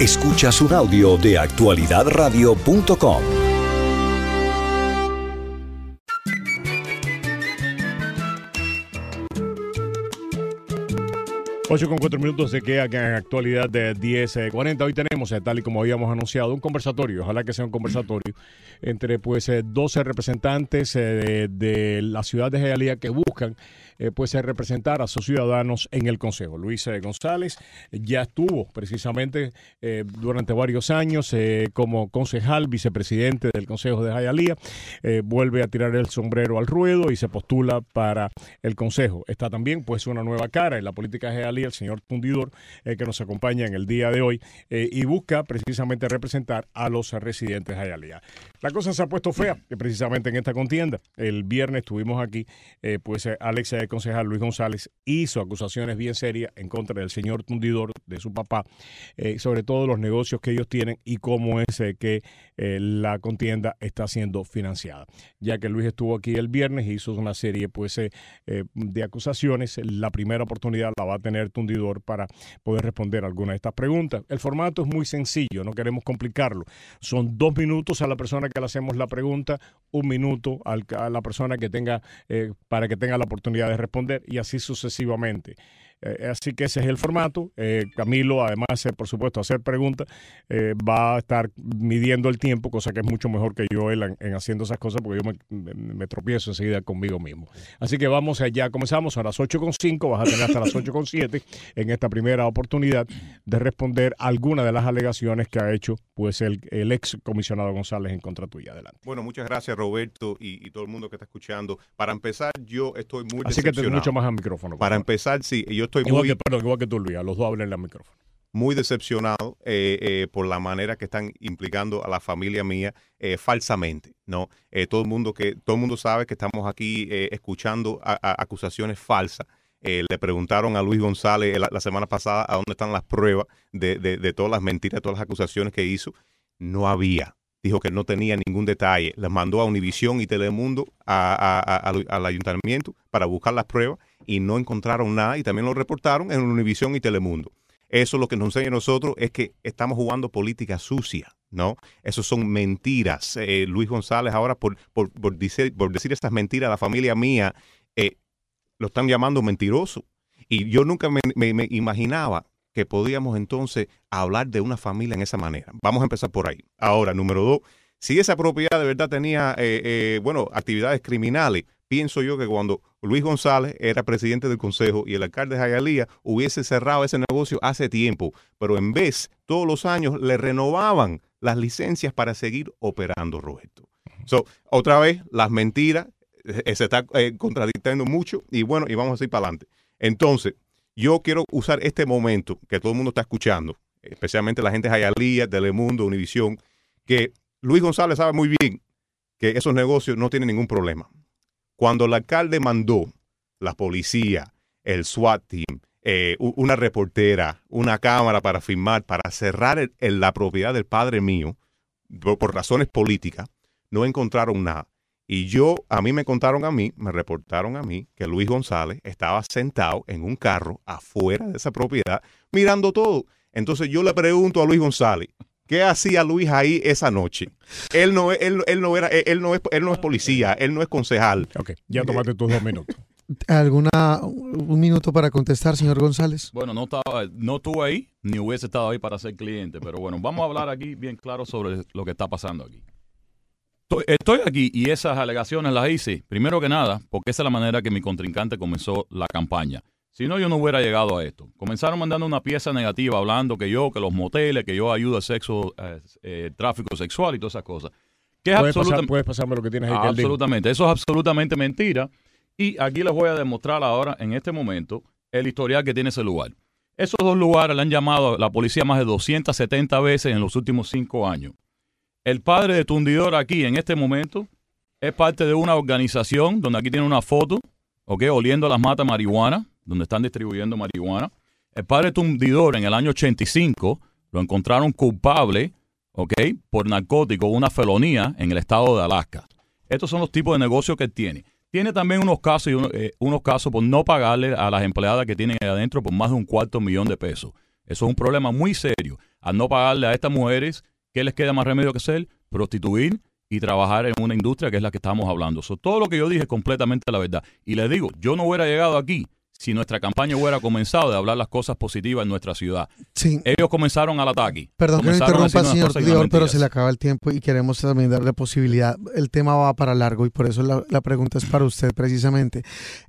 Escuchas un audio de actualidadradio.com. 8 con 4 minutos se queda en actualidad de 10.40. Hoy tenemos, eh, tal y como habíamos anunciado, un conversatorio, ojalá que sea un conversatorio, entre pues 12 eh, representantes eh, de, de, la ciudad de Jayalía que buscan eh, pues representar a sus ciudadanos en el Consejo. Luis González ya estuvo precisamente eh, durante varios años eh, como concejal, vicepresidente del Consejo de Jayalía, vuelve a tirar el sombrero al ruedo y se postula para el Consejo. Está también pues una nueva cara en la política de Jayalía, el señor Tundidor, que nos acompaña en el día de hoy y busca precisamente representar a los residentes de Jayalía. La cosa se ha puesto fea precisamente en esta contienda. El viernes estuvimos aquí, pues Alex el concejal Luis González hizo acusaciones bien serias en contra del señor Tundidor, de su papá, eh, sobre todo los negocios que ellos tienen y cómo es eh, que eh, la contienda está siendo financiada. Ya que Luis estuvo aquí el viernes, hizo una serie pues, de acusaciones. La primera oportunidad la va a tener Tundidor para poder responder algunas de estas preguntas. El formato es muy sencillo, no queremos complicarlo. Son dos minutos a la persona que le hacemos la pregunta, un minuto a la persona que tenga, para que tenga la oportunidad de responder y así sucesivamente. Eh, así que ese es el formato. Eh, Camilo, además, eh, por supuesto, hacer preguntas, va a estar midiendo el tiempo, cosa que es mucho mejor que yo él en, haciendo esas cosas, porque yo me, tropiezo enseguida conmigo mismo. Así que vamos allá, comenzamos a las 8.5, vas a tener hasta las 8.7 en esta primera oportunidad de responder alguna de las alegaciones que ha hecho pues el, el ex comisionado González en contra tuya. Adelante. Bueno, muchas gracias Roberto y, todo el mundo que está escuchando. Para empezar, yo estoy muy Así que te mucho más al micrófono. Para empezar, sí, yo estoy igual muy... Que, perdón, igual que tú, Luis, los dos hablen al micrófono. Muy decepcionado eh, eh, por la manera que están implicando a la familia mía eh, falsamente, ¿no? todo, el mundo que, todo el mundo sabe que estamos aquí escuchando acusaciones falsas. le preguntaron a Luis González la, semana pasada a dónde están las pruebas de, de, todas las mentiras, todas las acusaciones que hizo. No había dijo que no tenía ningún detalle. Les mandó a Univisión y Telemundo al ayuntamiento para buscar las pruebas y no encontraron nada y también lo reportaron en Univisión y Telemundo. Eso lo que nos enseña a nosotros es que estamos jugando política sucia, ¿no? Eso son mentiras. Eh, Luis González ahora por, por, por, decir, por decir estas mentiras la familia mía, eh, lo están llamando mentiroso. Y yo nunca me, imaginaba que podíamos entonces hablar de una familia en esa manera. Vamos a empezar por ahí. Ahora, número dos, si esa propiedad de verdad tenía, eh, bueno, actividades criminales, pienso yo que cuando Luis González era presidente del consejo y el alcalde de Jayalía hubiese cerrado ese negocio hace tiempo, pero en vez, todos los años le renovaban las licencias para seguir operando, Roberto. Otra vez, las mentiras, eh, se está contradictando mucho y bueno, y vamos a ir para adelante. Entonces, yo quiero usar este momento que todo el mundo está escuchando, especialmente la gente de Jayalía, Telemundo, Univisión, que Luis González sabe muy bien que esos negocios no tienen ningún problema. Cuando el alcalde mandó la policía, el SWAT team, eh, una reportera, una cámara para firmar, para cerrar la propiedad del padre mío, por, razones políticas, no encontraron nada. Y yo, a mí me contaron a mí, me reportaron a mí que Luis González estaba sentado en un carro afuera de esa propiedad mirando todo. Entonces yo le pregunto a Luis González, ¿Qué hacía Luis ahí esa noche? Él no, él, él no era, él no es, él no es policía, él no es concejal. Ok, ya tomaste tus dos minutos. ¿Alguna un minuto para contestar, señor González? Bueno, no estaba, no estuve ahí, ni hubiese estado ahí para ser cliente, pero bueno, vamos a hablar aquí bien claro sobre lo que está pasando aquí. Estoy aquí y esas alegaciones las hice, primero que nada, porque esa es la manera que mi contrincante comenzó la campaña. Si no, yo no hubiera llegado a esto. Comenzaron mandando una pieza negativa hablando que yo, que los moteles, que yo ayudo al sexo, eh, eh, tráfico sexual y todas esas cosas. Que ¿Puedes, puedes pasarme lo que tienes ahí. Absolutamente. Eso es absolutamente mentira. Y aquí les voy a demostrar ahora, en este momento, el historial que tiene ese lugar. Esos dos lugares le han llamado a la policía más de 270 veces en los últimos cinco años. El padre de Tundidor aquí, en este momento, es parte de una organización donde aquí tiene una foto, ¿ok? Oliendo las matas marihuana donde están distribuyendo marihuana. El padre Tundidor en el año 85 lo encontraron culpable, ¿ok? Por narcótico, una felonía en el estado de Alaska. Estos son los tipos de negocios que tiene. Tiene también unos casos, eh, unos casos por no pagarle a las empleadas que tienen ahí adentro por más de un cuarto millón de pesos. Eso es un problema muy serio. al no pagarle a estas mujeres, ¿qué les queda más remedio que hacer? Prostituir y trabajar en una industria que es la que estamos hablando. So, todo lo que yo dije es completamente la verdad. Y les digo, yo no hubiera llegado aquí si nuestra campaña hubiera comenzado de hablar las cosas positivas en nuestra ciudad. Sí. Ellos comenzaron al ataque. Perdón que interrumpa, señor Dior, pero se le acaba el tiempo y queremos también darle posibilidad. El tema va para largo y por eso la, la pregunta es para usted precisamente.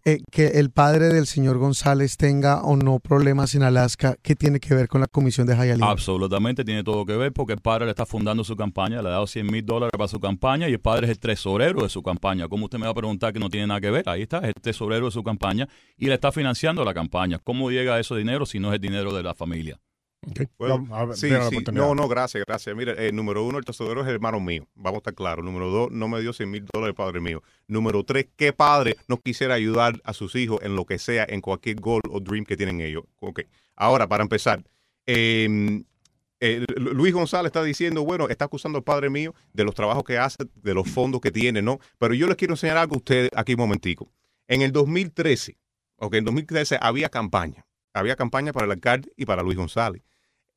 Eh, que el padre del señor González tenga o no problemas en Alaska, ¿qué tiene que ver con la comisión de Hialeah? Absolutamente tiene todo que ver porque el padre le está fundando su campaña, le ha dado 100 mil dólares para su campaña y el padre es el tesorero de su campaña. ¿Cómo usted me va a preguntar que no tiene nada que ver? Ahí está, es el tesorero de su campaña y le está financiando la campaña. ¿Cómo llega ese dinero si no es el dinero de la familia? Ok. Bueno, a ver, sí, sí. No, no, gracias, gracias. Mira, eh, número uno, el tesorero es el hermano mío. Vamos a estar claros. Número dos, no me dio 100 mil dólares el padre mío. Número tres, ¿qué padre no quisiera ayudar a sus hijos en lo que sea, en cualquier goal o dream que tienen ellos? Ok. Ahora, para empezar, eh, eh, Lu- Luis González está diciendo, bueno, está acusando al padre mío de los trabajos que hace, de los fondos que tiene, ¿no? Pero yo les quiero enseñar algo a ustedes aquí un momentico. En el 2013, ok, en 2013 había campaña. Había campaña para el alcalde y para Luis González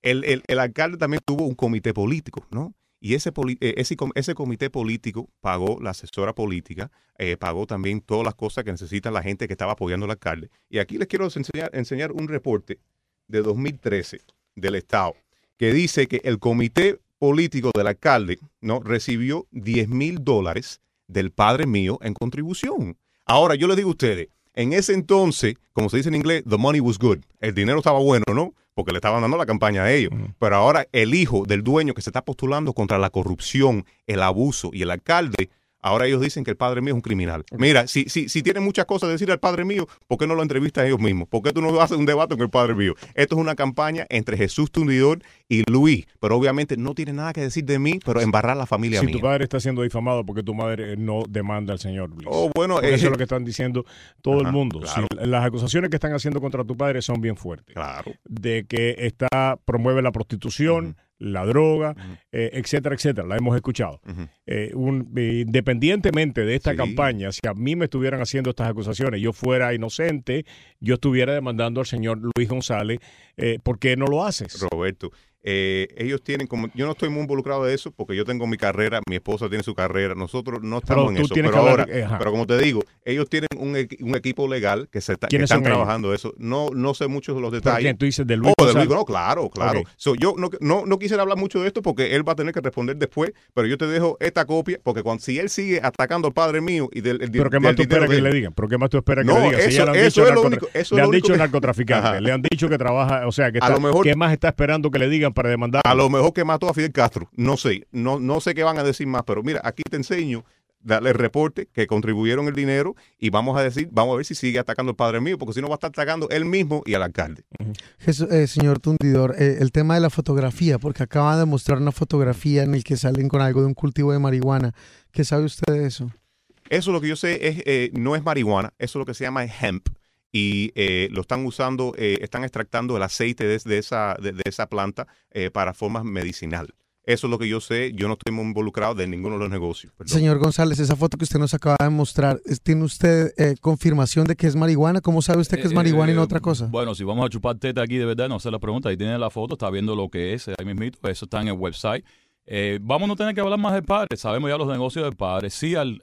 el, el- el alcalde también tuvo un comité político, ¿no? Y ese, eh, ese, ese comité político pagó la asesora política, eh, pagó también todas las cosas que necesita la gente que estaba apoyando al alcalde. Y aquí les quiero enseñar, enseñar un reporte de 2013 del Estado que dice que el comité político del alcalde ¿no? recibió 10 mil dólares del padre mío en contribución. Ahora, yo les digo a ustedes, en ese entonces, como se dice en inglés, the money was good. El dinero estaba bueno, ¿no? Porque le estaban dando la campaña a ellos. Pero ahora el hijo del dueño que se está postulando contra la corrupción, el abuso y el alcalde, ahora ellos dicen que el padre mío es un criminal. Mira, si, si, si tienen muchas cosas que decir al padre mío, ¿por qué no lo entrevistan ellos mismos? ¿Por qué tú no haces un debate con el padre mío? Esto es una campaña entre Jesús Tundidor y Luis. Pero obviamente no tiene nada que decir de mí, pero embarrar la familia Si mía. tu padre está siendo difamado porque tu madre no demanda al señor Luis. Oh, bueno, Porque eh, eso es lo que están diciendo todo Ajá, el mundo. claro. Si las acusaciones que están haciendo contra tu padre son bien fuertes. claro. De que está promueve la prostitución, la droga, eh, etcétera, etcétera. La hemos escuchado. Eh, un- eh, independientemente de esta Sí. campaña, si a mí me estuvieran haciendo estas acusaciones, yo fuera inocente, yo estuviera demandando al señor Luis González, eh, ¿por qué no lo haces? Roberto, eh, ellos tienen como yo no estoy muy involucrado de eso porque yo tengo mi carrera, mi esposa tiene su carrera, nosotros no estamos Pero en eso. Pero ahora, hablar- pero como te digo, ellos tienen un, un equipo legal que se está, que ¿Quiénes están ellos? trabajando eso. No, no sé muchos de los ¿Por detalles. quién? Tú dices de Luis Oh, de. Luis, no, claro, claro. So, yo no, no, no quisiera hablar mucho de esto porque él va a tener que responder después, pero yo te dejo esta copia porque cuando, si él sigue atacando al padre mío y del, el, ¿Pero qué más tú esperas que le digan? ¿Pero qué más tú esperas que No, le digan? Si eso- eso es lo único- eso es le han dicho narcotraficante, le han dicho que trabaja, o sea, que A lo mejor- ¿qué más está esperando que le digan para demandar? A lo mejor que mató a Fidel Castro. No sé. No, no sé qué van a decir más. Pero mira, aquí te enseño. Dale el reporte que contribuyeron el dinero y vamos a decir, vamos a ver si sigue atacando al padre mío, porque si no va a estar atacando él mismo y al alcalde. Jesús- eh, señor Tundidor, eh, el tema de la fotografía, porque acaban de mostrar una fotografía en el que salen con algo de un cultivo de marihuana. ¿Qué sabe usted de eso? Eso lo que yo sé es, eh, no es marihuana, eso lo que se llama hemp. Y eh, lo están usando, eh, están extractando el aceite de, de esa, de, de esa planta eh, para formas medicinal. Eso es lo que yo sé. Yo no estoy muy involucrado de ninguno de los negocios. perdón. Señor González, esa foto que usted nos acaba de mostrar, ¿tiene usted eh, confirmación de que es marihuana? ¿Cómo sabe usted que es Eh, marihuana y no otra cosa? Bueno, si vamos a chupar teta aquí de verdad, no sé la pregunta. Ahí tiene la foto, está viendo lo que es, ahí mismito, eso está en el website. Eh, vamos a no tener que hablar más del padre, sabemos ya los negocios del padre. Sí, al,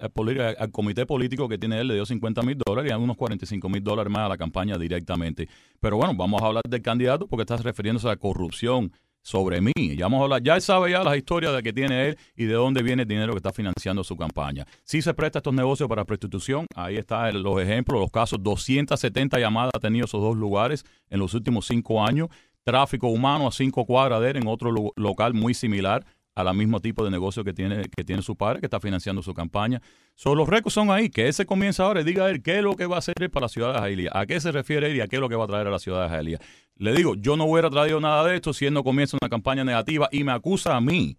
comité político que tiene él le dio 50 mil dólares y unos 45 mil dólares más a la campaña directamente. Pero bueno, vamos a hablar del candidato porque está refiriéndose a la corrupción sobre mí. Ya vamos a hablar, ya él sabe ya las historias de que tiene él y de dónde viene el dinero que está financiando su campaña. Si se presta estos negocios para prostitución, ahí están los ejemplos, los casos, 270 llamadas ha tenido esos dos lugares en los últimos cinco años. Tráfico humano a cinco cuadras de él en otro local muy similar a la mismo tipo de negocio que tiene, que tiene su padre, que está financiando su campaña. So, los récords son ahí, que él se comienza ahora y diga él qué es lo que va a hacer para la ciudad de Jailía, a qué se refiere él y a qué es lo que va a traer a la ciudad de Jailía. Le digo, yo no hubiera traído nada de esto si él no comienza una campaña negativa y me acusa a mí,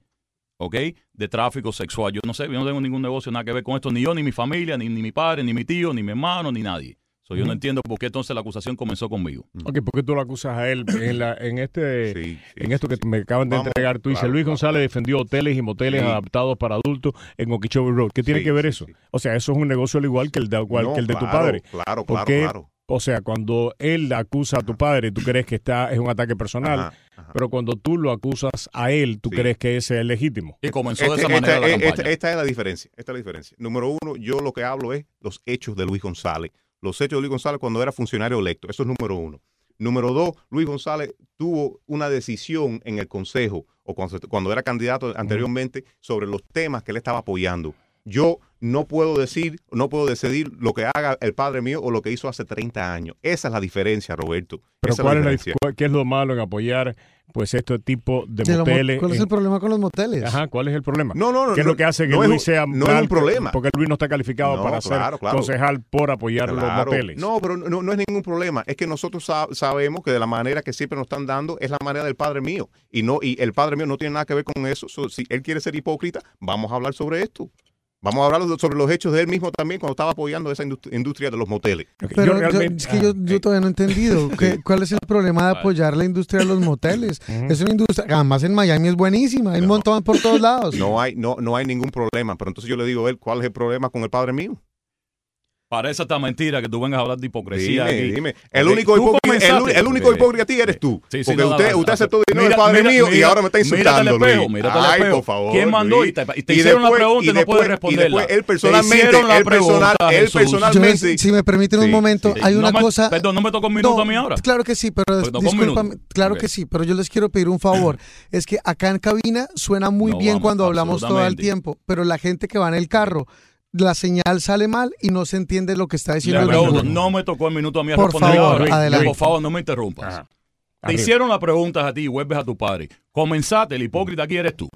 ¿ok? De tráfico sexual. Yo no sé, yo no tengo ningún negocio nada que ver con esto, ni yo, ni mi familia, ni, ni mi padre, ni mi tío, ni mi hermano, ni nadie. So, yo no entiendo por qué entonces la acusación comenzó conmigo. Ok, ¿por qué tú lo acusas a él en, la, en este... Sí, sí, En esto que sí, me acaban de Vamos, entregar, tú dices, claro, Luis claro. González defendió hoteles y moteles Sí. adaptados para adultos en Okeechobee Road. ¿Qué tiene Sí, que ver sí, eso? sí. O sea, eso es un negocio al igual que el de, igual No, que el de tu padre. Claro, ¿Por claro, qué? claro. O sea, cuando él acusa a tu padre, tú crees que está es un ataque personal, Ajá, ajá. pero cuando tú lo acusas a él, tú Sí. crees que ese es legítimo. Y comenzó de Este- esa manera esta, la esta- esta es la diferencia. Esta es la diferencia. Número uno, yo lo que hablo es los hechos de Luis González. Los hechos de Luis González cuando era funcionario electo. Eso es número uno. Número dos, Luis González tuvo una decisión en el Consejo o cuando, era candidato anteriormente sobre los temas que él estaba apoyando. Yo no puedo decir, no puedo decidir lo que haga el padre mío o lo que hizo hace 30 años. Esa es la diferencia, Roberto. Pero Esa ¿cuál es la diferencia. dif- cuál- ¿qué es lo malo en apoyar pues este tipo de De los mo- moteles? ¿Cuál es en- el problema con los moteles? Ajá, ¿cuál es el problema? No, no, no. ¿Qué es no, lo que hace que no es Luis un- sea No es un problema. Porque Luis no está calificado No, para ser claro, concejal por apoyar los moteles. No, pero no, no es ningún problema. Es que nosotros sa- sabemos que de la manera que siempre nos están dando es la manera del padre mío. Y no y el padre mío no tiene nada que ver con eso. So, si él quiere ser hipócrita, vamos a hablar sobre esto. Vamos a hablar sobre los hechos de él mismo también cuando estaba apoyando esa indust- industria de los moteles. Pero yo yo- realmente- es que yo, ah, yo eh, todavía no he entendido ¿Qué- cuál es el problema de apoyar la industria de los moteles. Es una industria, además en Miami es buenísima, hay un montón por todos lados. No hay, no, no hay ningún problema. Pero entonces yo le digo a él, ¿cuál es el problema con el padre mío? Parece esta mentira que tú vengas a hablar de hipocresía Dime, aquí. dime. El único hipócrita, el, el único hipócrita a ti eres tú. Sí, sí, porque no, usted, no, usted no, aceptó dinero mira, del padre mira, mío y ahora me está mírate al insultando, espejo, Luis. mírate al Ay, espejo. por favor, ¿Quién mandó? Luis. Y te- y te hicieron la pregunta y no después- puedes responderla. Y después él Te personalmente, él, personal, pregunta, él Jesús. Yo, personalmente. si me permiten un Sí, momento, sí. hay No una me- cosa... Perdón, no me tocó un minuto No, a mí ahora. Claro que sí, pero un discúlpame, claro que sí, pero yo les quiero pedir un favor. es que acá en cabina suena muy No, bien cuando hablamos todo el tiempo, pero la gente que va en el carro, la señal sale mal y no se entiende lo que está diciendo Le el pregunto, no me tocó el minuto a mí a Por responder favor, ahora. adelante. Por favor, no me interrumpas. Ajá. Te Arriba. hicieron las preguntas a ti y vuelves a tu padre. Comenzaste, el hipócrita aquí eres tú.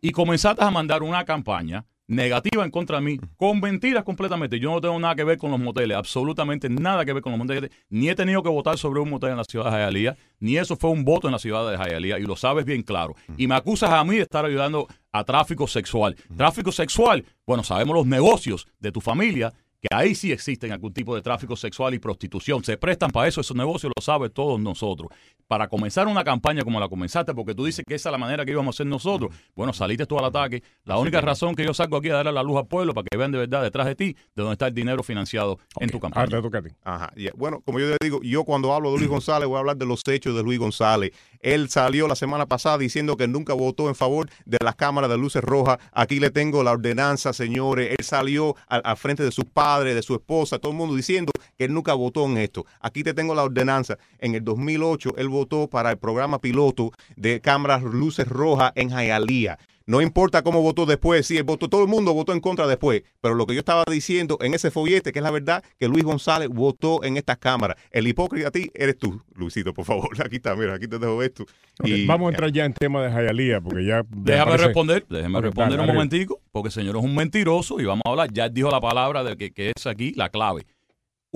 Y comenzaste a mandar una campaña negativa en contra de mí, con mentiras completamente. Yo no tengo nada que ver con los moteles, absolutamente nada que ver con los moteles. Ni he tenido que votar sobre un motel en la ciudad de Hialeah, ni eso fue un voto en la ciudad de Hialeah, y lo sabes bien claro. Y me acusas a mí de estar ayudando a tráfico sexual. Tráfico sexual, bueno, sabemos los negocios de tu familia, que ahí sí existen algún tipo de tráfico sexual y prostitución. Se prestan para eso, esos negocios lo saben todos nosotros. Para comenzar una campaña como la comenzaste, porque tú dices que esa es la manera que íbamos a hacer nosotros, bueno, saliste tú al ataque. La única razón que yo salgo aquí a darle la luz al pueblo para que vean de verdad detrás de ti de dónde está el dinero financiado en tu campaña. te. Ajá. ya. Bueno, como yo le digo, yo cuando hablo de Luis González voy a hablar de los hechos de Luis González. Él salió la semana pasada diciendo que nunca votó en favor de las cámaras de luces rojas. Aquí le tengo la ordenanza, señores. Él salió al, frente de sus padres, de su esposa, todo el mundo diciendo que él nunca votó en esto. Aquí te tengo la ordenanza. En el 2008 él votó para el programa piloto de cámaras luces rojas en Hialeah. No importa cómo votó después, sí, él votó, todo el mundo votó en contra después, pero lo que yo estaba diciendo en ese follete, que es la verdad, que Luis González votó en estas cámaras. El hipócrita a ti eres tú, Luisito, por favor. Aquí está, mira, aquí te dejo esto. Y- Vamos a entrar ya en tema de Jayalía, porque ya... Déjame parece- responder, déjeme Ok, responder dale, un momentico, porque el señor es un mentiroso y vamos a hablar. Ya dijo la palabra de que, que es aquí la clave.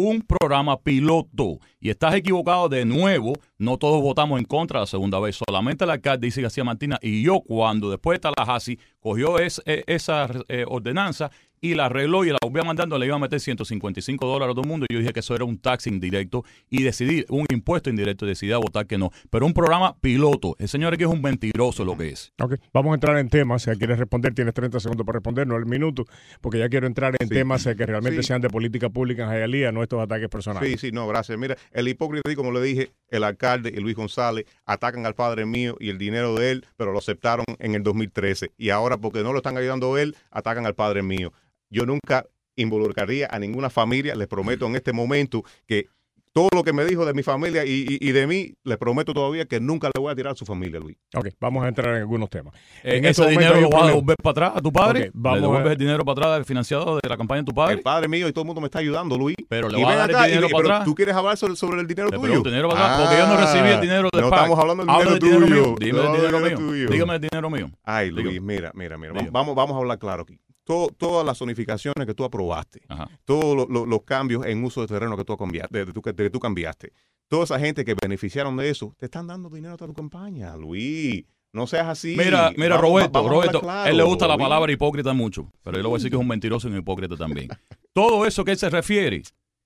Un programa piloto. Y estás equivocado de nuevo. No todos votamos en contra la segunda vez. Solamente el alcalde dice García Martina y yo cuando después de Tallahassee cogió es- eh, esa eh, ordenanza y la arregló y la volvió mandando, le iba a meter 155 dólares a todo el mundo. Y yo dije que eso era un tax indirecto y decidí, un impuesto indirecto, y decidí a votar que no. Pero un programa piloto. El señor aquí es un mentiroso lo que es. Ok, vamos a entrar en temas. Si quieres responder, tienes 30 segundos para responder, no el minuto, porque ya quiero entrar en Sí. temas eh, que realmente Sí. sean de política pública en Jayalía, no estos ataques personales. Sí, sí, no, gracias. Mira, el hipócrita, como le dije, el alcalde y Luis González atacan al padre mío y el dinero de él, pero lo aceptaron en el 2013. Y ahora, porque no lo están ayudando él, atacan al padre mío. Yo nunca involucraría a ninguna familia, les prometo en este momento que todo lo que me dijo de mi familia y, y- y de mí, les prometo todavía que nunca le voy a tirar a su familia, Luis. Ok, vamos a entrar en algunos temas. Eh, En ese este dinero lo vas a devolver para atrás a tu padre. Vamos le devuelves a- el dinero para atrás del financiado de la campaña de tu padre. El padre mío y todo el mundo me está ayudando, Luis. Pero le Y vas a ven dar acá, y- dinero y- para pero atrás. tú quieres hablar sobre, sobre el dinero Le tuyo. pregunto, dinero para atrás, porque yo no recibí el dinero del No PAC. estamos hablando del Habla dinero, del dinero tuyo. mío. Dime No, el dinero mío. tuyo. Dígame el dinero mío. Ay, Luis, Dígame. mira, mira, mira. Dígame. Vamos, vamos a hablar claro aquí. Todo- todas las zonificaciones que tú aprobaste, Ajá. todos lo- lo- los cambios en uso de terreno que tú, cambiaste, de, que tú cambiaste, toda esa gente que beneficiaron de eso, te están dando dinero a tu campaña, Luis. No seas así. Mira, mira, Vamos- Roberto, vamos Roberto, claro, él le gusta la palabra hipócrita mucho, pero yo le voy a decir que es un mentiroso y un hipócrita también. Todo eso que él se refiere,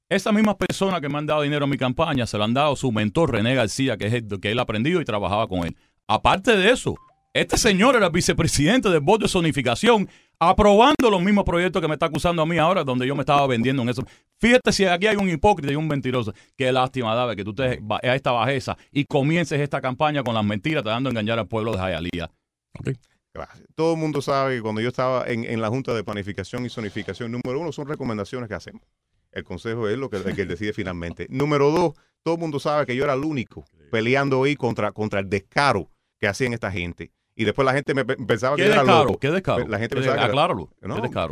esas mismas personas que me han dado dinero a mi campaña, se lo han dado su mentor René García, que es el que él aprendió y trabajaba con él. Aparte de eso, este señor era vicepresidente del board de zonificación, aprobando los mismos proyectos que me está acusando a mí ahora, donde yo me estaba vendiendo en eso. Fíjate si aquí hay un hipócrita y un mentiroso. Qué lástima, David, que tú te a esta bajeza y comiences esta campaña con las mentiras tratando de engañar al pueblo de Jayalía. Gracias. Todo el mundo sabe que cuando yo estaba en, en la Junta de Planificación y Zonificación, número uno son recomendaciones que hacemos. El consejo es lo que, el que decide finalmente. Número dos, todo el mundo sabe que yo era el único peleando ahí contra, contra el descaro que hacían esta gente. Y después la gente me pe- pensaba ¿Qué que era loco. ¿Qué descaro? La gente ¿Qué pensaba Acláralo. No, ¿Qué descaro?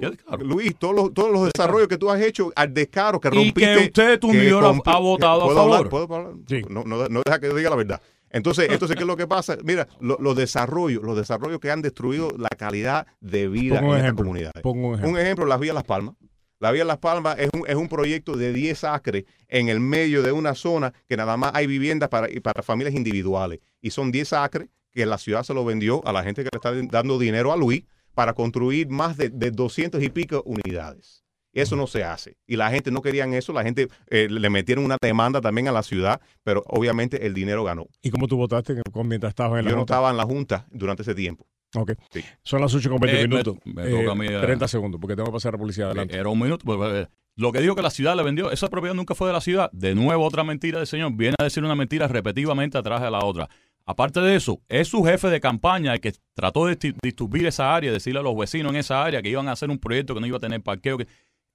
¿Qué descaro? Luis, todos los, todos los desarrollos que tú has hecho al descaro que Y rompiste. que usted, tu millón, ha- votado a favor. ¿Puedo hablar? Sí. No, no, no deja que diga la verdad. Entonces, entonces, ¿qué es lo que pasa? Mira, lo- los desarrollos, los desarrollos que han destruido la calidad de vida Pongo en estas ejemplo. comunidades. Pongo un ejemplo. Un ejemplo, las vías Las Palmas. La vía Las Palmas es un, es un proyecto de 10 acres en el medio de una zona que nada más hay viviendas para, y para familias individuales. Y son 10 acres que la ciudad se lo vendió a la gente que le está dando dinero a Luis para construir más de, de 200 y pico unidades. Eso no se hace. Y la gente no querían eso. La gente eh, le metieron una demanda también a la ciudad, pero obviamente el dinero ganó. ¿Y cómo tú votaste con- mientras estabas en la Yo no Junta? estaba en la Junta durante ese tiempo. Ok. Sí. Son las 8 con 20 Eh, me- minutos. me toca a mí, eh. 30 segundos, porque tengo que pasar a la publicidad adelante. Era un minuto. pues, Lo que digo que la ciudad le vendió, esa propiedad nunca fue de la ciudad. De nuevo, otra mentira del señor. Viene a decir una mentira repetitivamente atrás de la otra. Aparte de eso, es su jefe de campaña el que trató de disturbir esa área, decirle a los vecinos en esa área que iban a hacer un proyecto que no iba a tener parqueo. que-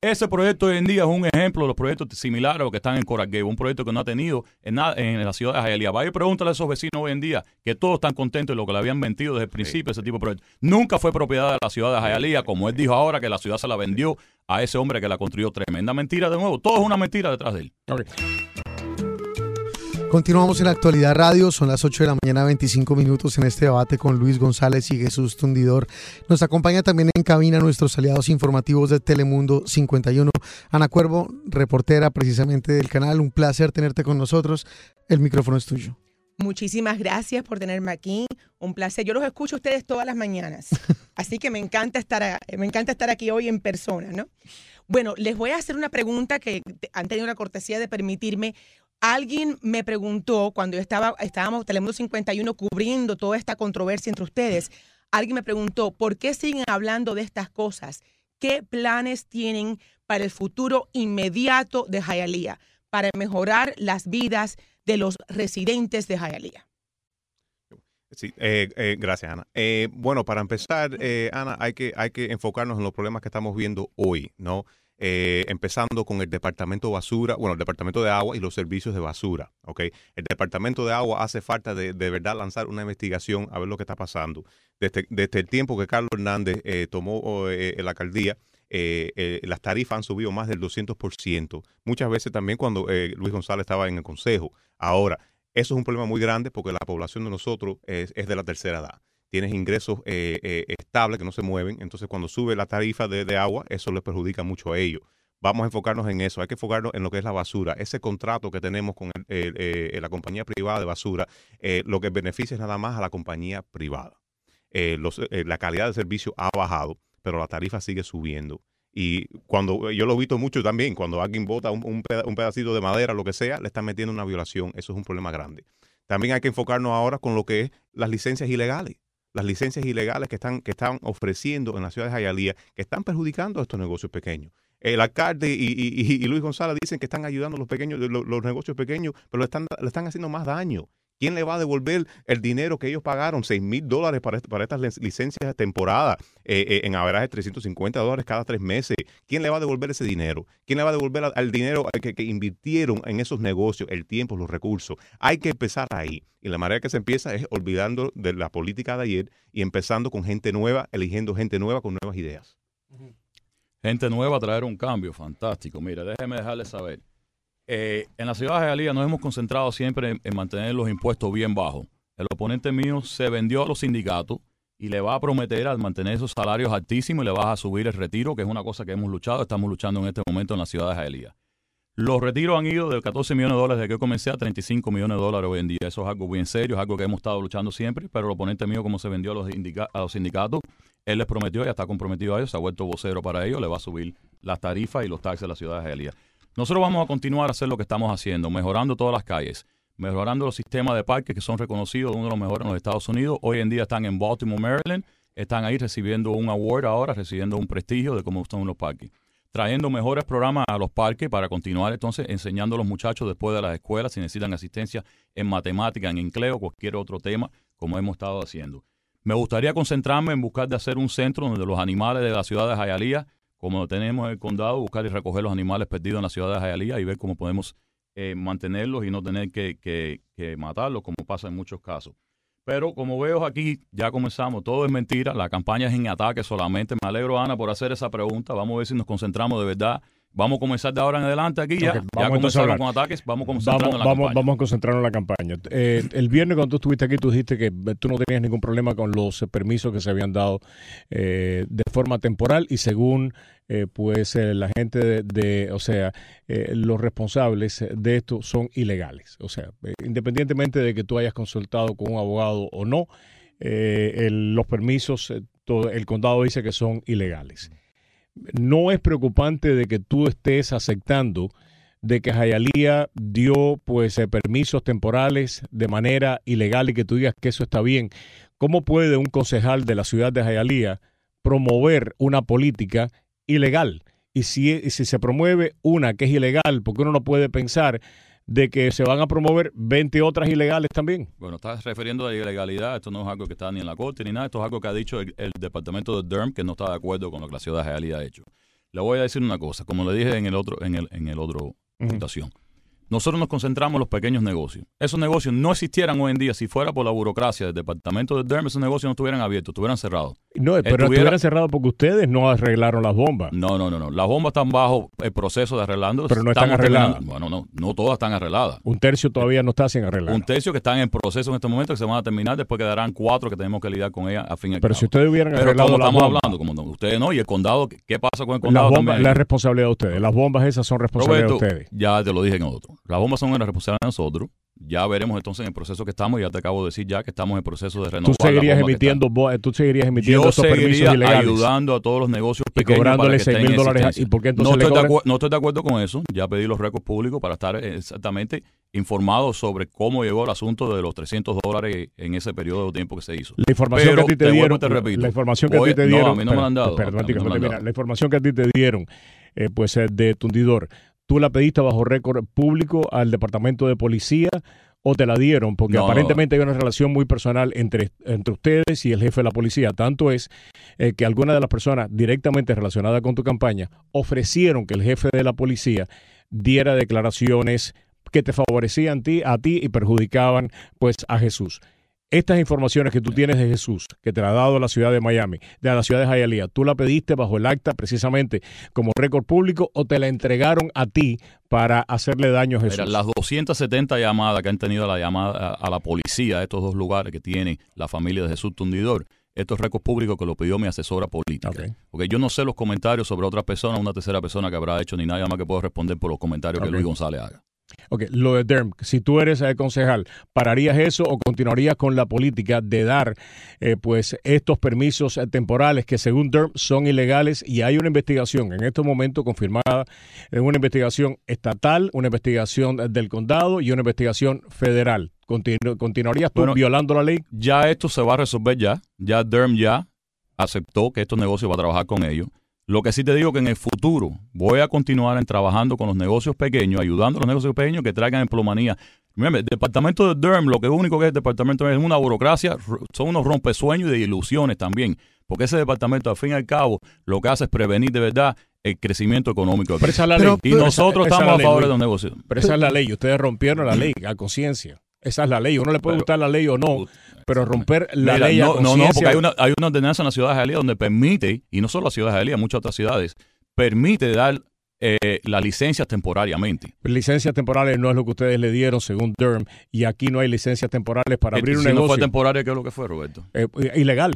Ese proyecto hoy en día es un ejemplo de los proyectos similares a los que están en Coral un proyecto que no ha tenido en, nada, en la ciudad de Hialeah. Vaya y pregúntale a esos vecinos hoy en día que todos están contentos de lo que le habían mentido desde el principio ese tipo de proyecto. Nunca fue propiedad de la ciudad de Hialeah, como él dijo ahora que la ciudad se la vendió a ese hombre que la construyó. Tremenda mentira de nuevo. Todo es una mentira detrás de él. Continuamos en Actualidad Radio, son las 8 de la mañana, 25 minutos en este debate con Luis González y Jesús Tundidor. Nos acompaña también en cabina nuestros aliados informativos de Telemundo 51. Ana Cuervo, reportera precisamente del canal, un placer tenerte con nosotros. El micrófono es tuyo. Muchísimas gracias por tenerme aquí. Un placer. Yo los escucho a ustedes todas las mañanas. Así que me encanta estar, me encanta estar aquí hoy en persona, ¿no? Bueno, les voy a hacer una pregunta que han tenido la cortesía de permitirme. Alguien me preguntó cuando yo estaba, estábamos Telemundo 51 cubriendo toda esta controversia entre ustedes. Alguien me preguntó, ¿por qué siguen hablando de estas cosas? ¿Qué planes tienen para el futuro inmediato de Hialeah? Para mejorar las vidas de los residentes de Hialeah. Sí, eh, eh, gracias, Ana. Eh, bueno, para empezar, Ana, hay que, hay que enfocarnos en los problemas que estamos viendo hoy, ¿no? Eh, empezando con el departamento de basura, bueno, el departamento de agua y los servicios de basura. El departamento de agua hace falta de, de verdad lanzar una investigación a ver lo que está pasando. Desde, desde el tiempo que Carlos Hernández eh, tomó eh, la alcaldía, eh, eh, las tarifas han subido más del 200%. Muchas veces también cuando eh, Luis González estaba en el consejo. Ahora, eso es un problema muy grande porque la población de nosotros es, es de la tercera edad. Tienes ingresos eh, eh, estables que no se mueven, entonces cuando sube la tarifa de, agua, eso les perjudica mucho a ellos. Vamos a enfocarnos en eso, hay que enfocarnos en lo que es la basura. Ese contrato que tenemos con eh, la compañía privada de basura, lo que beneficia es nada más a la compañía privada. La calidad de servicio ha bajado, pero la tarifa sigue subiendo. Y cuando yo lo he visto mucho también, cuando alguien bota un, un pedacito de madera, lo que sea, le están metiendo una violación. Eso es un problema grande. También hay que enfocarnos ahora con lo que es las licencias ilegales. Las licencias ilegales que están, que están ofreciendo en la ciudad de Hialeah, que están perjudicando a estos negocios pequeños. El alcalde y, y- y- Luis González dicen que están ayudando a los pequeños, los, los negocios pequeños, pero están, le están haciendo más daño. ¿Quién le va a devolver el dinero que ellos pagaron, 6 mil dólares para, para estas lic- licencias de temporada, eh, eh, en averaje 350 dólares cada tres meses? ¿Quién le va a devolver ese dinero? ¿Quién le va a devolver al dinero que, que invirtieron en esos negocios, el tiempo, los recursos? Hay que empezar ahí. Y la manera que se empieza es olvidando de la política de ayer y empezando con gente nueva, eligiendo gente nueva con nuevas ideas. Gente nueva a traer un cambio, fantástico. Mira, déjeme dejarles saber. Eh, en la ciudad de Jalía nos hemos concentrado siempre en, en mantener los impuestos bien bajos. El oponente mío se vendió a los sindicatos y le va a prometer al mantener esos salarios altísimos y le va a subir el retiro, que es una cosa que hemos luchado, estamos luchando en este momento en la ciudad de Jalía. Los retiros han ido de 14 millones de dólares desde que comencé a 35 millones de dólares hoy en día. Eso es algo bien serio, es algo que hemos estado luchando siempre, pero el oponente mío, como se vendió a los, indica- a los sindicatos, él les prometió, ya está comprometido a ellos, se ha vuelto vocero para ellos, le va a subir las tarifas y los taxes de la ciudad de Jalía. Nosotros vamos a continuar a hacer lo que estamos haciendo, mejorando todas las calles, mejorando los sistemas de parques que son reconocidos, uno de los mejores en los Estados Unidos. Hoy en día están en Baltimore, Maryland, están ahí recibiendo un award ahora, recibiendo un prestigio de cómo están los parques. trayendo mejores programas a los parques para continuar entonces enseñando a los muchachos después de las escuelas si necesitan asistencia en matemática, en empleo, cualquier otro tema, como hemos estado haciendo. Me gustaría concentrarme en buscar de hacer un centro donde los animales de la ciudad de Jayalía, como tenemos en el condado, buscar y recoger los animales perdidos en la ciudad de Jayalía y ver cómo podemos eh, mantenerlos y no tener que, que, que matarlos, como pasa en muchos casos. Pero como veo aquí, ya comenzamos, todo es mentira, la campaña es en ataque solamente. Me alegro, Ana, por hacer esa pregunta. Vamos a ver si nos concentramos de verdad. Vamos a comenzar de ahora en adelante aquí ya. Ok, ya hablar. con ataques, vamos a concentrarnos Vamos, en la vamos, campaña. vamos a concentrarnos en la campaña. Eh, el viernes cuando tú estuviste aquí, tú dijiste que tú no tenías ningún problema con los permisos que se habían dado eh, de forma temporal y según eh, pues eh, la gente de, de- o sea, eh, los responsables de esto son ilegales. O sea, eh, independientemente de que tú hayas consultado con un abogado o no, eh, el- los permisos, todo- el condado dice que son ilegales. No es preocupante de que tú estés aceptando de que Jayalía dio pues eh, permisos temporales de manera ilegal y que tú digas que eso está bien. ¿Cómo puede un concejal de la ciudad de Jayalía promover una política ilegal? Y si, si se promueve una que es ilegal, porque uno no puede pensar de que se van a promover 20 otras ilegales también. Bueno, estás refiriendo a la ilegalidad. Esto no es algo que está ni en la corte ni nada. Esto es algo que ha dicho el, el departamento de Durham que no está de acuerdo con lo que la ciudad de Hialeah ha hecho. Le voy a decir una cosa, como le dije en el otro, en el, en el otro Ujú. situación. Nosotros nos concentramos en los pequeños negocios. Esos negocios no existieran hoy en día si fuera por la burocracia del departamento de Durham. Esos negocios no estuvieran abiertos, estuvieran cerrados. No, pero Estuviera- estuvieran cerrados porque ustedes no arreglaron las bombas. No, no, no, no. Las bombas están bajo el proceso de arreglando. Pero no están arregladas. terminando. Bueno, no, no todas están arregladas. Un tercio todavía no está sin arreglar. Un tercio que están en proceso en este momento que se van a terminar, después quedarán cuatro que tenemos que lidiar con ellas a fin al Pero si ustedes hubieran Pero arreglado las estamos bombas, hablando, como no- ustedes no, y el condado, ¿qué- ¿qué pasa con el las condado bombas, también? la responsabilidad de ustedes. Las bombas esas son responsabilidad Roberto, de ustedes. ya te lo dije en otro. Las bombas son una responsabilidad de nosotros. Ya veremos entonces en el proceso que estamos. Ya te acabo de decir ya que estamos en el proceso de Tú renovar las seguirías emitiendo, eh, tú seguirías emitiendo Yo estos permisos ilegales ayudando a todos los negocios y pequeños para cobrándole que 6 estén mil en dólares. ¿Y por qué entonces no, estoy de no estoy de acuerdo con eso. Ya pedí los récords públicos para estar exactamente informado sobre cómo llegó el asunto de los 300 dólares en ese periodo de tiempo que se hizo. La información Pero que a ti te, te dieron, te repito. la información que a ti te no, dieron, a mí no me la han dado. Perdón, no la información que a ti te dieron, eh, pues de Tundidor, ¿tú la pediste bajo récord público al departamento de policía o te la dieron? Porque No, aparentemente hay una relación muy personal entre, entre ustedes y el jefe de la policía. Tanto es eh, que algunas de las personas directamente relacionadas con tu campaña ofrecieron que el jefe de la policía diera declaraciones que te favorecían ti, a ti y perjudicaban pues a Jesús. Estas informaciones que tú tienes de Jesús, que te la ha dado la ciudad de Miami, de la ciudad de Hialeah, ¿tú la pediste bajo el acta precisamente como récord público o te la entregaron a ti para hacerle daño a Jesús? Mira, las 270 llamadas que han tenido la llamada a, la policía de estos dos lugares que tiene la familia de Jesús Tundidor, esto es récord público que lo pidió mi asesora política. Ok. Porque yo no sé los comentarios sobre otra persona, una tercera persona que habrá hecho, ni nadie más que puedo responder por los comentarios que Luis González haga. Ok, lo de Derm, si tú eres el concejal, ¿pararías eso o continuarías con la política de dar eh, pues estos permisos eh, temporales que según Derm son ilegales y hay una investigación en estos momentos confirmada, es una investigación estatal, una investigación eh, del condado y una investigación federal? Continu- ¿Continuarías tú Bueno, violando la ley? Ya esto se va a resolver ya. Ya Derm ya aceptó que estos negocios va a trabajar con ellos. Lo que sí te digo que en el futuro voy a continuar en trabajando con los negocios pequeños, ayudando a los negocios pequeños que traigan emplomanía. Mira, el departamento de Durham, lo que único que es el departamento es una burocracia, son unos rompesueños y de ilusiones también. Porque ese departamento, al fin y al cabo, lo que hace es prevenir de verdad el crecimiento económico. Pero esa es la Pero- ley. Y pero- nosotros esa- es estamos a ley, favor de los negocios. Pero esa es la ley. Ustedes rompieron la ley a conciencia. Esa es la ley. Uno le puede Pero- gustar la ley o no, pero romper la Mira, ley a no, no, no, porque hay una, hay una ordenanza en la ciudad de Jalía donde permite, y no solo la ciudad de Jalía, muchas otras ciudades, permite dar eh, las licencias temporariamente. Licencias temporales no es lo que ustedes le dieron según Durham y aquí no hay licencias temporales para abrir Eh, un si no fue negocio. temporaria, ¿qué es lo que fue, Roberto? Eh, ilegal.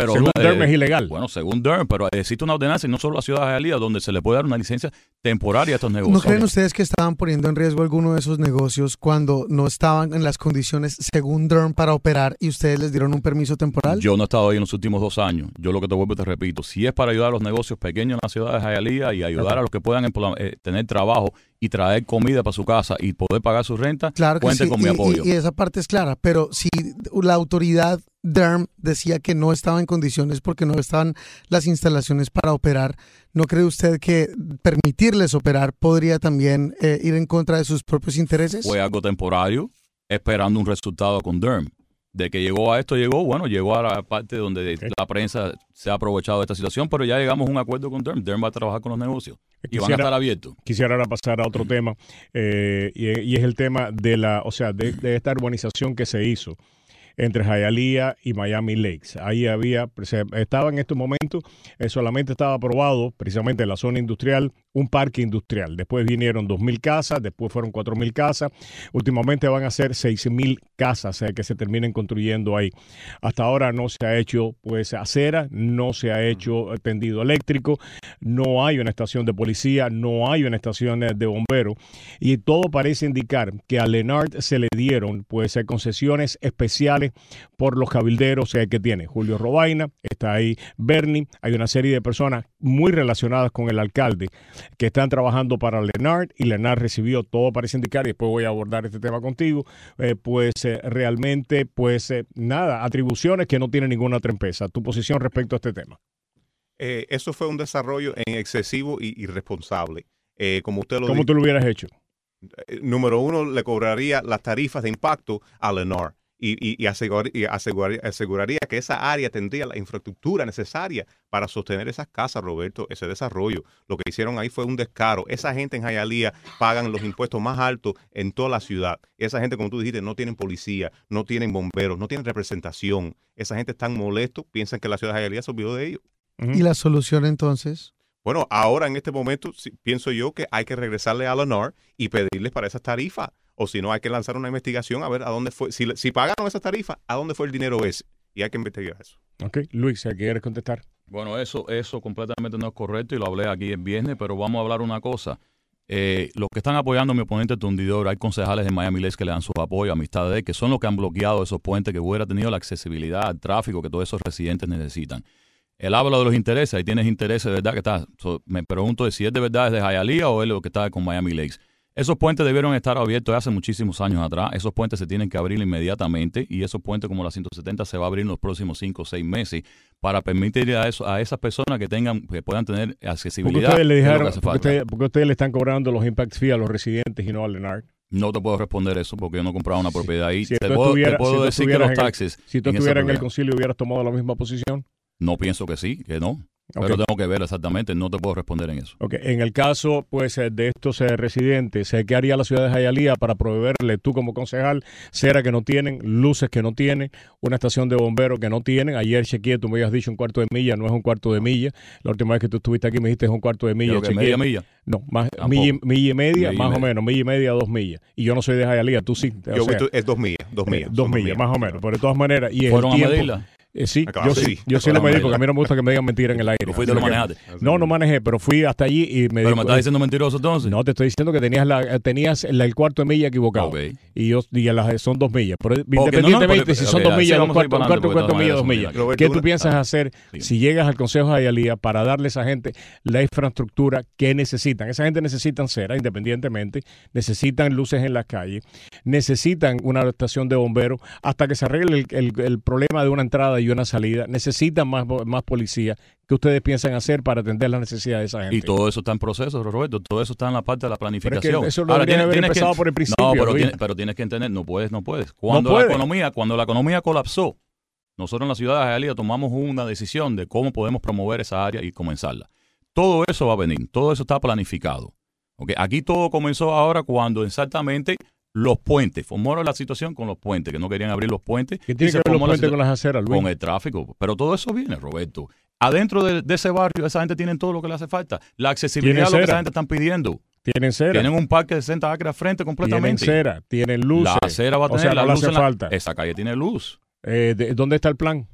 Pero, según eh, Durham es ilegal. Bueno, según Durham, pero existe una ordenanza, y no solo la ciudad de Jalía, donde se le puede dar una licencia temporaria a estos negocios. ¿No creen ustedes que estaban poniendo en riesgo alguno de esos negocios cuando no estaban en las condiciones según Durham para operar y ustedes les dieron un permiso temporal? Yo no he estado ahí en los últimos dos años. Yo lo que te vuelvo y te repito, si es para ayudar a los negocios pequeños en la ciudad de Hialeah y ayudar a los que puedan eh, tener trabajo y traer comida para su casa y poder pagar su renta, Claro cuente sí, con mi apoyo. Y, y esa parte es clara, pero si la autoridad DERM decía que no estaba en condiciones porque no estaban las instalaciones para operar, ¿no cree usted que permitirles operar podría también eh, ir en contra de sus propios intereses? Fue algo temporario, esperando un resultado con Derm. De que llegó a esto, llegó, bueno, llegó a la parte donde la prensa se ha aprovechado de esta situación, pero ya llegamos a un acuerdo con Derm. Derm va a trabajar con los negocios y van a estar abiertos. Quisiera ahora pasar a otro tema, eh, y, y es el tema de la, o sea, de, de esta urbanización que se hizo entre Hialeah y Miami Lakes. Ahí había, estaba en estos momentos, eh, solamente estaba aprobado precisamente en la zona industrial un parque industrial. Después vinieron 2.000 casas, después fueron 4.000 casas. Últimamente van a ser 6.000 casas eh, que se terminen construyendo ahí. Hasta ahora no se ha hecho pues acera, no se ha hecho eh, tendido eléctrico, no hay una estación de policía, no hay una estación eh, de bomberos y todo parece indicar que a Lenard se le dieron pues eh, concesiones especiales por los cabilderos eh, que tiene. Julio Robaina, está ahí Bernie, hay una serie de personas muy relacionadas con el alcalde que están trabajando para Lenard y Lenard recibió todo parece indicar y después voy a abordar este tema contigo eh, pues eh, realmente pues eh, nada atribuciones que no tienen ninguna otra empresa tu posición respecto a este tema eso fue un desarrollo en excesivo y irresponsable. Como usted lo ¿cómo dijo, tú lo hubieras hecho? número uno, le cobraría las tarifas de impacto a Lennar y, y- y asegurar- y asegurar- aseguraría que esa área tendría la infraestructura necesaria para sostener esas casas, Roberto, ese desarrollo. Lo que hicieron ahí fue un descaro. Esa gente en Hialeah pagan los impuestos más altos en toda la ciudad. Esa gente, como tú dijiste, no tienen policía, no tienen bomberos, no tienen representación. Esa gente están molestos, piensan que la ciudad de Hialeah se olvidó de ellos. ¿Y la solución entonces? Bueno, ahora en este momento sí, pienso yo que hay que regresarle a Lennar y pedirles para esas tarifas. O si no, hay que lanzar una investigación a ver a dónde fue. Si, pagaron esas tarifas, ¿a dónde fue el dinero ese? Y hay que investigar eso. Ok, Luis, ¿quieres contestar? Bueno, eso, eso completamente no es correcto y lo hablé aquí el viernes, pero vamos a hablar una cosa. Eh, los que están apoyando a mi oponente Tundidor, hay concejales de Miami Lakes que le dan su apoyo, amistad de él, que son los que han bloqueado esos puentes que hubiera tenido la accesibilidad al tráfico que todos esos residentes necesitan. Él habla de los intereses, ahí tienes intereses de verdad que está. So, me pregunto de si es de verdad es de Hialeah o es lo que está con Miami Lakes. Esos puentes debieron estar abiertos hace muchísimos años atrás. Esos puentes se tienen que abrir inmediatamente y esos puentes como la 170 se va a abrir en los próximos 5 o 6 meses para permitir a, eso, a esas personas que tengan que puedan tener accesibilidad. ustedes le es lo que dijeron, hace porque ustedes, porque ustedes le están cobrando los impact fees a los residentes y no a Lenard. No te puedo responder eso porque yo no he comprado una propiedad ahí. Si te, puedo, te estuvieras- puedo si decir que los el- taxes. Si tú estuvieras en el concilio hubieras tomado la misma posición. No pienso que sí, que no. Pero tengo que ver exactamente, no te puedo responder en eso. Ok, En el caso pues eh, de estos eh, residentes, eh, ¿qué haría la ciudad de Hialeah para proveerle tú como concejal cera que no tienen, luces que no tienen, una estación de bomberos que no tienen? Ayer chequeé, tú me habías dicho un cuarto de milla, no es un cuarto de milla. La última vez que tú estuviste aquí me dijiste es un cuarto de milla. Que media milla. No, más, milla, milla y media, Milla y más o media. menos, milla y media, dos millas. Y yo no soy de Hialeah, tú sí. Yo sea, es dos millas, dos eh, millas. dos millas, más o menos. Pero de todas maneras, y el ¿Fueron a tiempo- medirla? Eh, sí, yo sí, sí. yo sí lo medí porque a mí no me gusta que me digan mentira en el aire. ¿Tú fuiste y lo manejaste? No, no manejé, pero fui hasta allí y me Pero me estás diciendo mentiroso entonces. No, te estoy diciendo que tenías la, eh, tenías la- el cuarto de milla equivocado. Y yo y las, son dos millas. Pero no, no, independientemente si son dos millas, un cuarto, un cuarto, cuarto millas, dos millas. ¿Qué tú piensas hacer si llegas al Consejo de Ayalía para darle a esa gente la infraestructura que necesitan? Esa gente necesitan cera, independientemente, necesitan luces en las calles, necesitan una estación de bomberos hasta que se arregle el, el- el problema de una entrada y una salida, necesitan más, más policía. ¿Qué ustedes piensan hacer para atender las necesidades de esa gente? Y todo eso está en proceso, Roberto. Todo eso está en la parte de la Pero es planificación. que eso lo Ahora, tienes- haber tienes que- empezado por el principio. No, pero tienes, pero tienes que entender, no puedes, no puedes. Cuando puede. la economía, cuando la economía colapsó, nosotros en la ciudad de Hialeah tomamos una decisión de cómo podemos promover esa área y comenzarla. Todo eso va a venir, todo eso está planificado. ¿ok? Aquí todo comenzó ahora cuando exactamente los puentes, formaron la situación con los puentes, que no querían abrir los puentes. ¿Qué tiene que ver los formó la puentes con las aceras, Luis? con el tráfico. Pero todo eso viene, Roberto. Adentro de, de ese barrio, esa gente tiene todo lo que le hace falta. La accesibilidad es lo que esa gente están pidiendo. Tienen cera. Tienen un parque de 60 acres frente Tienen completamente. cera, tienen luces. La acera va a O tener sea, la no luz hace la- falta. Esa calle tiene luz. Eh, de- ¿Dónde está el plan?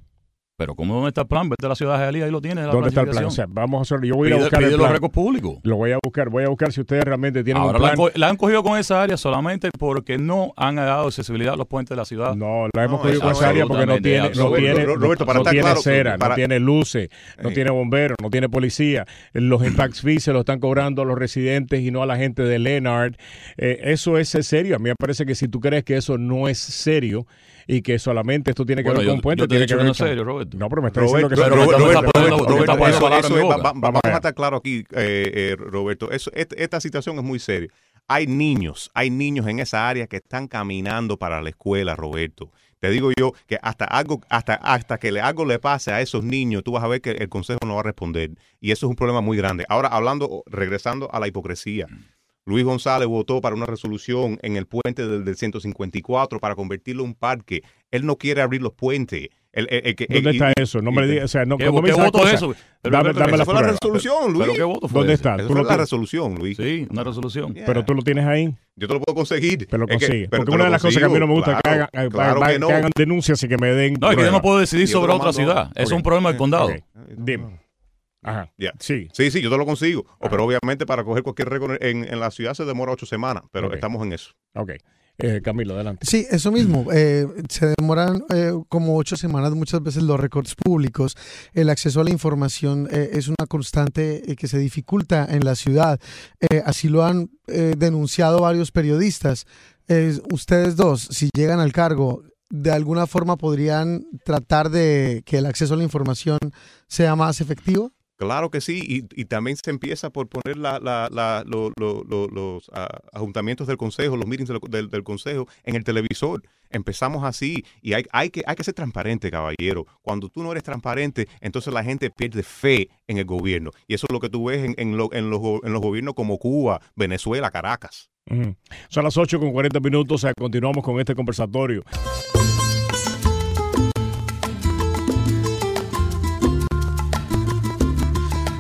Pero ¿cómo dónde está el plan? Vete a la ciudad de Jalía, ahí lo tienes. la ¿Dónde está el plan? O sea, vamos a hacer, yo voy a buscar pide el los plan. récords públicos. Lo voy a buscar, voy a buscar si ustedes realmente tienen Ahora un la han, plan. la han cogido con esa área solamente porque no han dado accesibilidad a los puentes de la ciudad. No, la hemos No, cogido con esa área porque no tiene, no tiene, Ro- Roberto, para no estar tiene claro, cera, para- no tiene luces, no Eh. tiene bomberos, no tiene policía. Los tax fees se lo están cobrando a los residentes y no a la gente de Leonard. Eh, eso es serio. A mí me parece que si tú crees que eso no es serio y que solamente esto tiene que Bueno, ver yo- con puentes, tiene que ver no serio, Roberto. No, pero me está diciendo que Vamos Vamos a estar claro aquí, eh, eh, Roberto. Eso, et- esta situación es muy seria. Hay niños, hay niños en esa área que están caminando para la escuela, Roberto. Te digo yo que hasta algo, hasta, hasta que le- algo le pase a esos niños, tú vas a ver que el consejo no va a responder. Y eso es un problema muy grande. Ahora, hablando, regresando a la hipocresía. Luis González votó para una resolución en el puente del, del 154 para convertirlo en un parque. Él no quiere abrir los puentes. El- el- el que- ¿Dónde está y- eso? No me digas, o sea, no, ¿Qué, me qué voto es cosas, eso? Pero, dame- pero- dame Esa la fue la resolución, Luis. ¿Pero qué voto fue ¿Dónde ese? está? Esa Tú fue lo la tienes. resolución, Luis. Sí, una resolución. Yeah. Pero tú lo tienes ahí. Yo te lo puedo conseguir. Pero lo Es que- consigue. pero Porque una de las cosas que a mí no me gusta es que consigo, hagan, claro que que no. hagan denuncias y que me den. No, es que yo no puedo decidir Yo sobre otra ciudad. Es un problema del condado. Dime. Ajá. Ya. Sí. Sí, sí, yo te lo consigo. O, pero obviamente para coger cualquier récord en, en la ciudad se demora ocho semanas, pero estamos en eso. Ok. Eh, Camilo, adelante. Sí, eso mismo. Eh, se demoran eh, como ocho semanas muchas veces los récords públicos. El acceso a la información eh, es una constante eh, que se dificulta en la ciudad. Eh, así lo han eh, denunciado varios periodistas. Eh, ustedes dos, si llegan al cargo, de alguna forma podrían tratar de que el acceso a la información sea más efectivo. Claro que sí, y, y también se empieza por poner la, la- la- lo- lo- lo- los ah, ajuntamientos del consejo, los meetings del, del- del consejo en el televisor. Empezamos así y hay, hay, que, hay que ser transparente, caballero. Cuando tú no eres transparente, entonces la gente pierde fe en el gobierno. Y eso es lo que tú ves en, en lo- en los, en los gobiernos como Cuba, Venezuela, Caracas. Son las 8 con 40 minutos. continuamos con este conversatorio.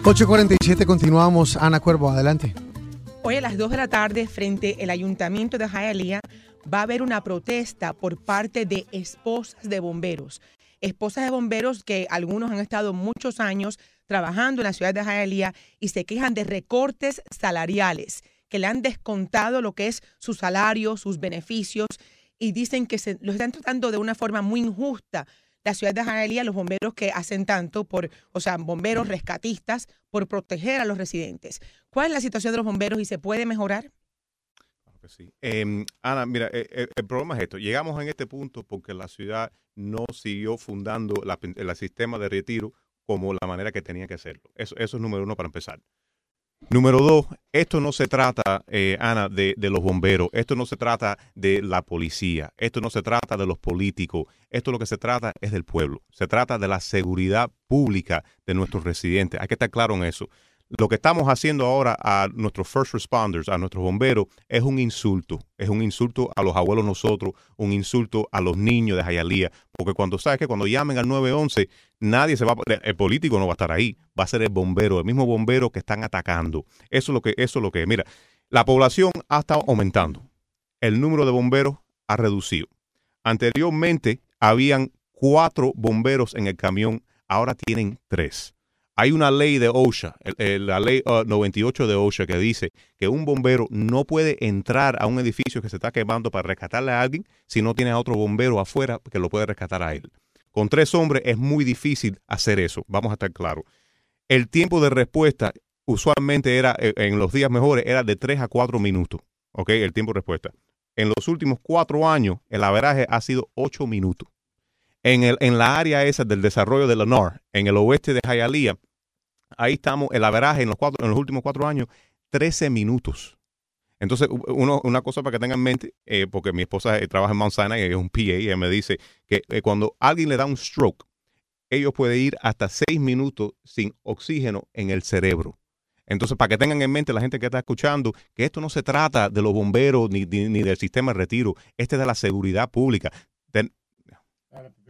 ¿847 continuamos. Ana Cuervo, adelante. Hoy a las 2 de la tarde, frente al ayuntamiento de Hialeah, va a haber una protesta por parte de esposas de bomberos. Esposas de bomberos que algunos han estado muchos años trabajando en la ciudad de Hialeah y se quejan de recortes salariales, que le han descontado lo que es su salario, sus beneficios, y dicen que se los están tratando de una forma muy injusta. La ciudad de Hialeah, los bomberos que hacen tanto por, o sea, bomberos rescatistas, por proteger a los residentes. ¿Cuál es la situación de los bomberos y se puede mejorar? Claro que sí. Em, Ana, mira, eh, eh, el problema es esto. Llegamos en este punto porque la ciudad no siguió fundando el sistema de retiro como la manera que tenía que hacerlo. Eso, eso es número uno para empezar. Número dos, esto no se trata, eh, Ana, de, de los bomberos, esto no se trata de la policía, esto no se trata de los políticos, esto lo que se trata es del pueblo, se trata de la seguridad pública de nuestros residentes. Hay que estar claro en eso. Lo que estamos haciendo ahora a nuestros first responders, a nuestros bomberos, es un insulto. Es un insulto a los abuelos nosotros, un insulto a los niños de Jayalía. Porque cuando sabes que cuando llamen al 911, nadie se va, el político no va a estar ahí, va a ser el bombero, el mismo bombero que están atacando. Eso es lo que, eso es lo que. Mira, la población ha estado aumentando. El número de bomberos ha reducido. Anteriormente habían cuatro bomberos en el camión, ahora tienen tres. Hay una ley de OSHA, la ley uh, 98 de OSHA, que dice que un bombero no puede entrar a un edificio que se está quemando para rescatarle a alguien si no tiene a otro bombero afuera que lo puede rescatar a él. Con tres hombres es muy difícil hacer eso, vamos a estar claros. El tiempo de respuesta usualmente era, eh, en los días mejores, era de 3 a 4 minutos, ¿ok? El tiempo de respuesta. En los últimos cuatro años, el averaje ha sido 8 minutos. En, el, en la área esa del desarrollo de Lenore, en el oeste de Hialeah, ahí estamos, el averaje en los, cuatro, en los últimos cuatro años, 13 minutos. Entonces, uno, una cosa para que tengan en mente, eh, porque mi esposa eh, trabaja en Mount Sinai, es un PA, y ella me dice que eh, cuando alguien le da un stroke, ellos pueden ir hasta seis minutos sin oxígeno en el cerebro. Entonces, para que tengan en mente la gente que está escuchando, que esto no se trata de los bomberos ni, ni- del sistema de retiro, este es de la seguridad pública.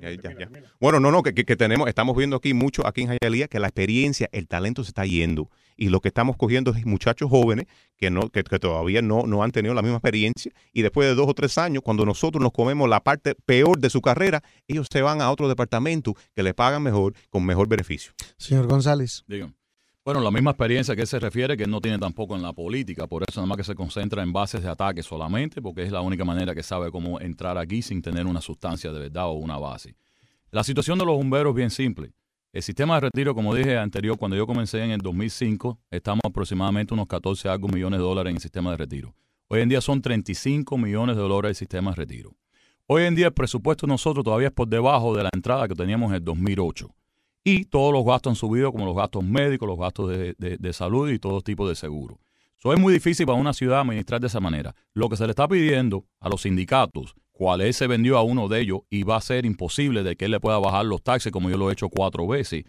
Ya, ya, ya. Bueno, no, no, que, que- tenemos, estamos viendo aquí mucho aquí en Hialeah que la experiencia, el talento se está yendo. Y lo que estamos cogiendo es muchachos jóvenes que, no, que, que todavía no, no han tenido la misma experiencia y después de dos o tres años, cuando nosotros nos comemos la parte peor de su carrera, ellos se van a otro departamento que le pagan mejor, con mejor beneficio. Señor González. Digan. Bueno, la misma experiencia que él se refiere, que no tiene tampoco en la política, por eso nada más que se concentra en bases de ataque solamente, porque es la única manera que sabe cómo entrar aquí sin tener una sustancia de verdad o una base. La situación de los bomberos es bien simple. El sistema de retiro, como dije anterior, cuando yo comencé en el 2005, estamos aproximadamente unos 14 algo millones de dólares en el sistema de retiro. Hoy en día son 35 millones de dólares el sistema de retiro. Hoy en día el presupuesto de nosotros todavía es por debajo de la entrada que teníamos en el 2008 y todos los gastos han subido, como los gastos médicos, los gastos de, de, salud y todo tipo de seguro. Eso es muy difícil para una ciudad administrar de esa manera. Lo que se le está pidiendo a los sindicatos, cual él se vendió a uno de ellos y va a ser imposible de que él le pueda bajar los taxes como yo lo he hecho cuatro veces,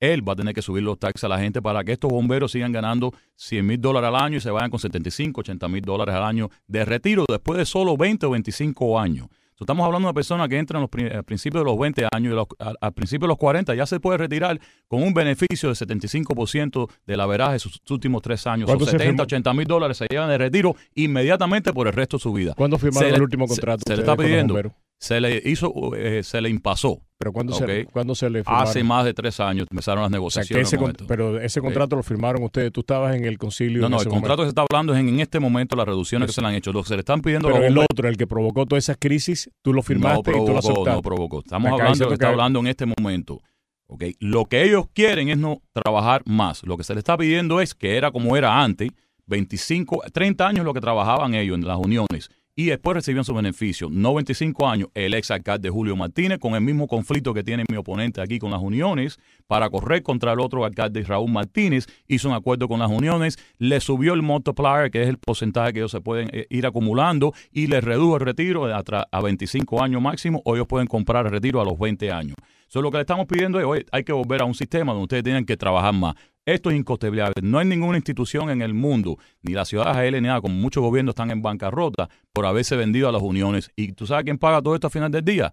él va a tener que subir los taxes a la gente para que estos bomberos sigan ganando 100 mil dólares al año y se vayan con 75, 80 mil dólares al año de retiro después de solo 20 o 25 años. So, estamos hablando de una persona que entra en los, al principio de los 20 años y los- al, al principio de los 40 ya se puede retirar con un beneficio de 75% de la veraje de sus últimos tres años. O ¿Cuánto se 70, firmó? 80 mil dólares se llevan de retiro inmediatamente por el resto de su vida. ¿Cuándo firmaron Se el último contrato? Se, le está pidiendo. Se le hizo, eh, se le impasó. ¿Pero cuándo, Ok. se, ¿cuándo se le firmaron? Hace más de tres años empezaron las O sea, que negociaciones. ese pero ese contrato lo firmaron ustedes. Tú estabas en el concilio. No, no, el contrato que se está hablando es en, en este momento las reducciones que se le han hecho. Lo que se le están pidiendo Pero el otro, el que provocó todas esas crisis, tú lo no firmaste y tú lo aceptaste. no provocó. Estamos Acá hablando de lo que está hablando en este momento. ¿ok? Lo que ellos quieren es no trabajar más. Lo que se le está pidiendo es que era como era antes, 25, 30 años lo que trabajaban ellos en las uniones y después recibían su beneficio. No 25 años, el ex alcalde Julio Martínez, con el mismo conflicto que tiene mi oponente aquí con las uniones, para correr contra el otro alcalde Raúl Martínez, hizo un acuerdo con las uniones, le subió el multiplier, que es el porcentaje que ellos se pueden eh, ir acumulando, y les redujo el retiro a, a 25 años máximo, o ellos pueden comprar el retiro a los 20 años. So, lo que le estamos pidiendo es, oye, hay que volver a un sistema donde ustedes tienen que trabajar más. Esto es incosteable. No hay ninguna institución en el mundo, ni la ciudad nada, como muchos gobiernos están en bancarrota por haberse vendido a las uniones. ¿Y tú sabes quién paga todo esto al final del día?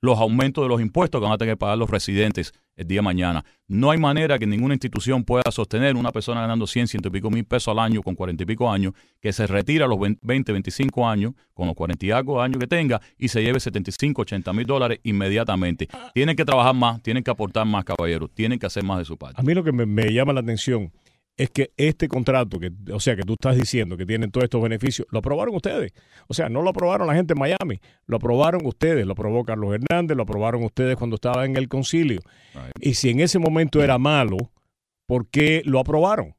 Los aumentos de los impuestos que van a tener que pagar los residentes el día de mañana. No hay manera que ninguna institución pueda sostener una persona ganando 100, ciento y pico mil pesos al año con 40 y pico años, que se retira a los 20, 25 años, con los 40 y algo años que tenga, y se lleve 75, 80 mil dólares inmediatamente. Tienen que trabajar más, tienen que aportar más, caballeros, tienen que hacer más de su parte. A mí lo que me llama la atención es que este contrato, que, o sea, que tú estás diciendo que tienen todos estos beneficios, lo aprobaron ustedes. O sea, no lo aprobaron la gente en Miami, lo aprobaron ustedes, lo aprobó Carlos Hernández, lo aprobaron ustedes cuando estaba en el concilio. Right. Y si en ese momento era malo, ¿por qué lo aprobaron?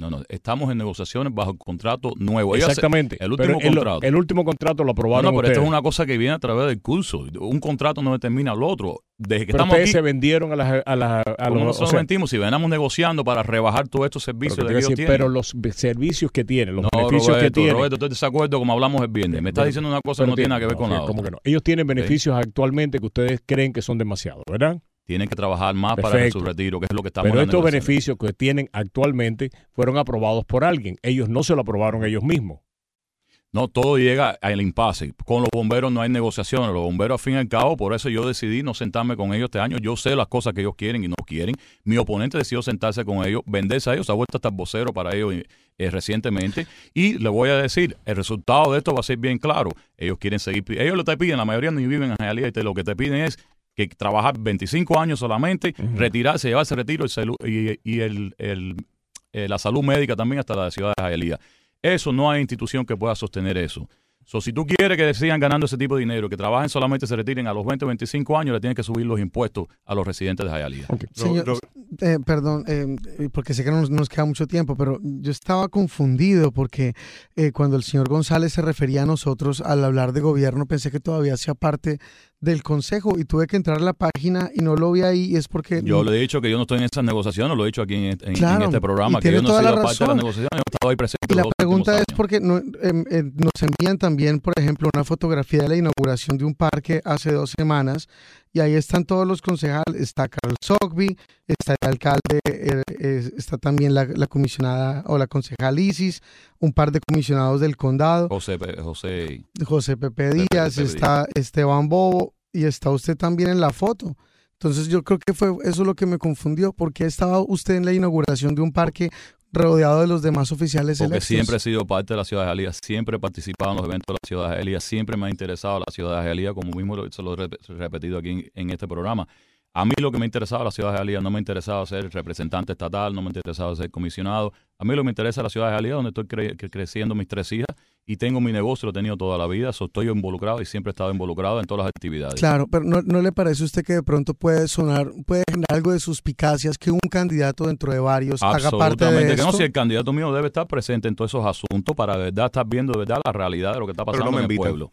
No, no, estamos en negociaciones bajo el contrato nuevo. Ellos- Exactamente. el último Pero el- contrato. El, último contrato lo aprobaron no, pero ustedes. esto es una cosa que viene a través del curso. Un contrato no determina al otro. Desde que Pero estamos ustedes aquí, se vendieron a las... A las- a ¿cómo los- nosotros o sea, mentimos? Si venamos negociando para rebajar todos estos pero, servicios a que ellos decir, tienen. pero los servicios que tienen, los no, beneficios Roberto, que tienen... Roberto, estoy de desacuerdo como hablamos el viernes. Me estás Pero- diciendo una cosa pero que no tiene nada que ver no, con la ¿cómo otra. que no? Ellos tienen beneficios actualmente que ustedes creen que son demasiados, ¿verdad? Tienen que trabajar más para su retiro, que es lo que estamos Pero estos beneficios que tienen actualmente fueron aprobados por alguien. Ellos no se lo aprobaron ellos mismos. No, todo llega al impasse. Con los bomberos no hay negociaciones. Los bomberos, al fin y al cabo, por eso yo decidí no sentarme con ellos este año. Yo sé las cosas que ellos quieren y no quieren. Mi oponente decidió sentarse con ellos, venderse a ellos, se ha vuelto hasta vocero para ellos eh, recientemente. Y le voy a decir, el resultado de esto va a ser bien claro. Ellos quieren seguir, ellos lo te piden, la mayoría ni viven en te- lo que te piden es que trabajar 25 años solamente, retirarse, llevarse retiro y, celu- y, y el, el- eh, la salud médica también hasta la ciudad de Hialeah. Eso no hay institución que pueda sostener eso. So, si tú quieres que sigan ganando ese tipo de dinero, que trabajen solamente se retiren a los 20 o 25 años, le tienes que subir los impuestos a los residentes de Hialeah. Señor, Ro- eh, perdón, eh, porque sé que no nos, nos queda mucho tiempo, pero yo estaba confundido porque eh, cuando el señor González se refería a nosotros al hablar de gobierno, pensé que todavía hacía parte del consejo y tuve que entrar a la página y no lo vi ahí y es porque... Yo le he dicho que yo no estoy en esas negociaciones, lo he dicho aquí en, en- en Claro, este programa, que yo no he toda la parte de las negociaciones, yo he estado ahí presente. Y la pregunta es años. porque no- eh, nos envían también, por ejemplo, una fotografía de la inauguración de un parque hace dos semanas y ahí están todos los concejales, está Carl Sogby, está el alcalde, está también la, la comisionada o la concejal Isis, un par de comisionados del condado, José, José, José Pepe Díaz. está Esteban Bobo y está usted también en la foto. Entonces yo creo que fue eso lo que me confundió, porque estaba usted en la inauguración de un parque rodeado de los demás oficiales Porque electos. siempre he sido parte de la ciudad de Jalía, siempre he participado en los eventos de la ciudad de Jalía, siempre me ha interesado la ciudad de Jalía, como mismo lo- se lo he rep- repetido aquí en, en este programa. A mí lo que me interesaba la ciudad de Jalía, no me interesaba ser representante estatal, no me interesaba ser comisionado. A mí lo que me interesa es la ciudad de Jalía, donde estoy cre- cre- creciendo mis tres hijas y tengo mi negocio, lo he tenido toda la vida, so estoy involucrado y siempre he estado involucrado en todas las actividades. Claro, pero ¿no, no le parece a usted que de pronto puede sonar, puede generar algo de suspicacias que un candidato dentro de varios haga parte de Absolutamente que no, si el candidato mío debe estar presente en todos esos asuntos para de verdad estar viendo de verdad la realidad de lo que está pasando no me en el invitan. pueblo.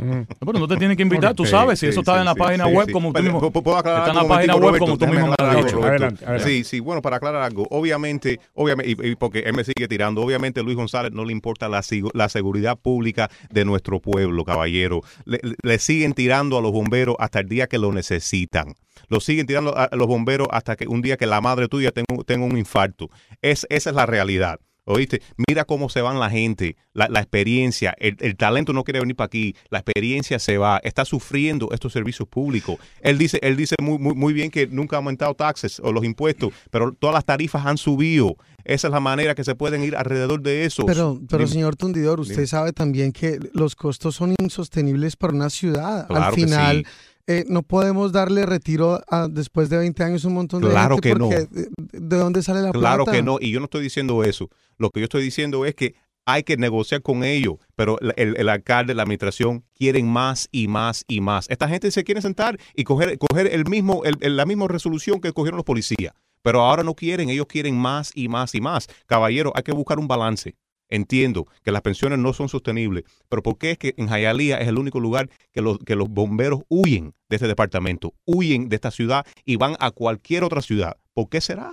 No, Pero no te tienen que invitar, tú sabes, si sí, eso está sí, en la sí, página sí, web sí. como tú mismo. ¿puedo- ¿Puedo aclarar Está en la página web como tú mismo me has dicho. Adelante, adelante. Sí, sí, bueno, para aclarar algo, obviamente, obviamente y, y porque él me sigue tirando, obviamente Luis González no le importa la, la seguridad pública de nuestro pueblo, caballero. Le, le siguen tirando a los bomberos hasta el día que lo necesitan. Lo siguen tirando a los bomberos hasta que un día que la madre tuya tenga, tenga un infarto. Es, esa es la realidad. ¿Oíste? Mira cómo se van la gente, la, la experiencia, el, el talento no quiere venir para aquí, la experiencia se va, está sufriendo estos servicios públicos. Él dice, él dice muy, muy, muy bien que nunca ha aumentado taxes o los impuestos, pero todas las tarifas han subido. Esa es la manera que se pueden ir alrededor de eso. Pero, pero Dime. señor Tundidor, usted Dime. sabe también que los costos son insostenibles para una ciudad. Claro Al que final, sí. Eh, no podemos darle retiro a- después de 20 años un montón de Claro gente que no. porque ¿de, de dónde sale la Claro plata? que no, y yo no estoy diciendo eso. Lo que yo estoy diciendo es que hay que negociar con ellos, pero el, el- alcalde, la administración quieren más y más y más. Esta gente se quiere sentar y coger, coger el mismo, el- el- la misma resolución que cogieron los policías, pero ahora no quieren, ellos quieren más y más y más. Caballero, hay que buscar un balance. Entiendo que las pensiones no son sostenibles, pero ¿por qué es que en Jayalía es el único lugar que los, que los bomberos huyen de este departamento, huyen de esta ciudad y van a cualquier otra ciudad? ¿Por qué será?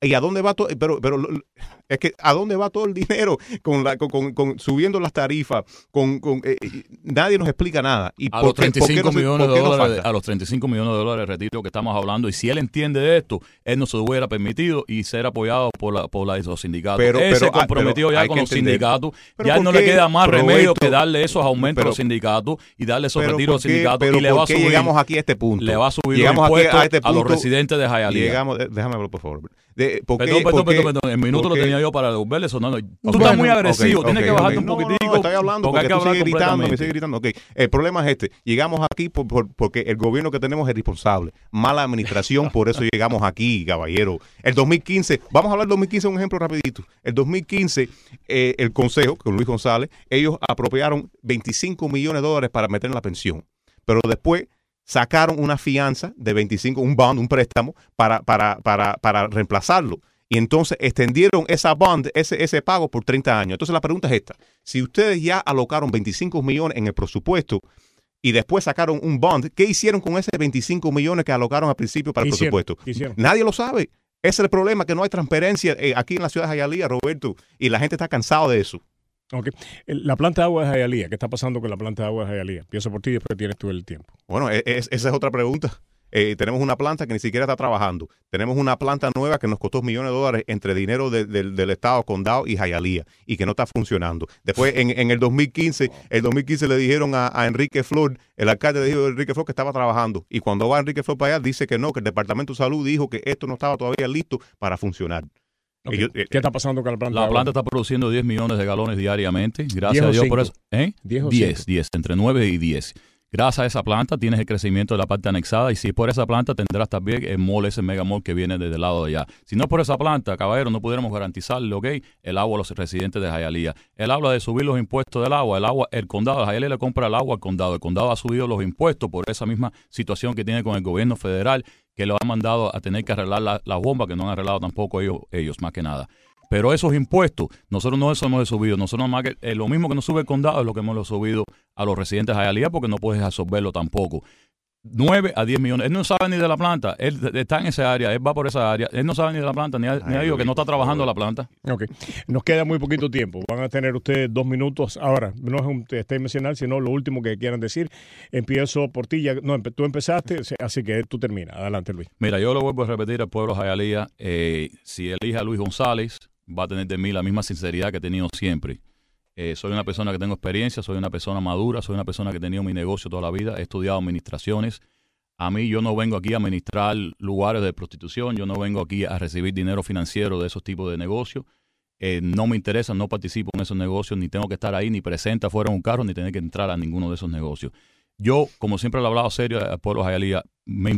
¿Y a dónde va todo? Pero, pero es que ¿a dónde va todo el dinero con, la, con, con- con subiendo las tarifas? Con, con, eh, nadie nos explica nada. ¿Y A los qué- por qué 35 no se- millones de dólares, a los 35 millones de dólares de retiro que estamos hablando y si él entiende de esto, él no se hubiera permitido y ser apoyado por la por la, los sindicatos. Pero- él pero- se ah, comprometió pero ya con los entender. sindicatos. Pero Ya ¿por no le queda más remedio que darle esos aumentos a los sindicatos y darle esos retiros a los ¿por qué- sindicatos y le va a subir llegamos aquí a este punto? le va a subir Llegamos los aquí impuestos a este a los residentes de Hialeah. Llegamos, déjame hablar, por favor. De, ¿por qué- Perdón, perdón, por qué- perdón, perdón. El minuto lo qué- tenía yo para devolverle eso. No, no. Tú Bueno, estás muy agresivo. Tienes que bajarte ok. un No, no, no, poquitico. estoy hablando porque, tú sigues gritando, me sigues gritando. El problema es este. Llegamos aquí por- por- porque el gobierno que tenemos es irresponsable. Mala administración, por eso llegamos aquí, caballero. El 2015, vamos a hablar del 2015, un ejemplo rapidito. El 2015, eh, el Consejo, con Luis González, ellos apropiaron 25 millones de dólares para meter en la pensión. Pero después sacaron una fianza de 25, un bond, un préstamo, para, para, para, para reemplazarlo. Y entonces extendieron esa bond, ese, ese pago por 30 años. Entonces la pregunta es esta. Si ustedes ya alocaron 25 millones en el presupuesto y después sacaron un bond, ¿qué hicieron con ese 25 millones que alocaron al principio para el Hicieron, presupuesto? hicieron. Nadie lo sabe. Ese es el problema, que no hay transparencia eh, aquí en la ciudad de Hialeah, Roberto, y la gente está cansado de eso. Ok. El- La planta de agua de Hialeah, ¿qué está pasando con la planta de agua de Hialeah? Pienso por ti y después tienes tú el tiempo. Bueno, e- es- esa es otra pregunta. Eh, tenemos una planta que ni siquiera está trabajando. Tenemos una planta nueva que nos costó millones de dólares entre dinero de- del- del Estado, Condado y Hialeah y que no está funcionando. Después, en, en el 2015, el 2015 le dijeron a, a Enrique Flor, el alcalde le dijo a Enrique Flor que estaba trabajando. Y cuando va Enrique Flor para allá, dice que no, que el Departamento de Salud dijo que esto no estaba todavía listo para funcionar. Eh, ¿Qué está pasando con la planta La planta está produciendo 10 millones de galones diariamente. Gracias ¿Diez o a Dios por cinco? eso. ¿Eh? ¿Diez o 10, cinco? 10, entre 9 y 10. Gracias a esa planta tienes el crecimiento de la parte anexada y si es por esa planta tendrás también el mall, ese mega que viene desde el lado de allá. Si no es por esa planta, caballero, no pudiéramos garantizarle, ok, el agua a los residentes de Hialeah. Él habla de subir los impuestos del agua. El agua, el condado de Hialeah le compra el agua al condado. El condado ha subido los impuestos por esa misma situación que tiene con el gobierno federal que lo ha mandado a tener que arreglar la- las bombas que no han arreglado tampoco ellos, ellos más que nada. Pero esos impuestos, nosotros no eso hemos subido. Nosotros más que eh, lo mismo que nos sube el condado es lo que hemos subido a los residentes de Hialeah porque no puedes absorberlo tampoco. 9 a 10 millones. Él no sabe ni de la planta. Él está en esa área. Él va por esa área. Él no sabe ni de la planta, ni ha, ni ha dicho que no está trabajando la planta. Ok. Nos queda muy poquito tiempo. Van a tener ustedes dos minutos. Ahora, no es un nacional, sino lo último que quieran decir. Empiezo por ti. Ya, no, empe- tú empezaste, así que tú terminas. Adelante, Luis. Mira, yo lo vuelvo a repetir al pueblo de Hialeah. eh, si elige a Luis González, va a tener de mí la misma sinceridad que he tenido siempre. Eh, soy una persona que tengo experiencia, soy una persona madura, soy una persona que he tenido mi negocio toda la vida, he estudiado administraciones. A mí yo no vengo aquí a administrar lugares de prostitución, yo no vengo aquí a recibir dinero financiero de esos tipos de negocios. Eh, no me interesa, no participo en esos negocios, ni tengo que estar ahí, ni presente afuera en un carro, ni tener que entrar a ninguno de esos negocios. Yo, como siempre lo he hablado serio al pueblo de me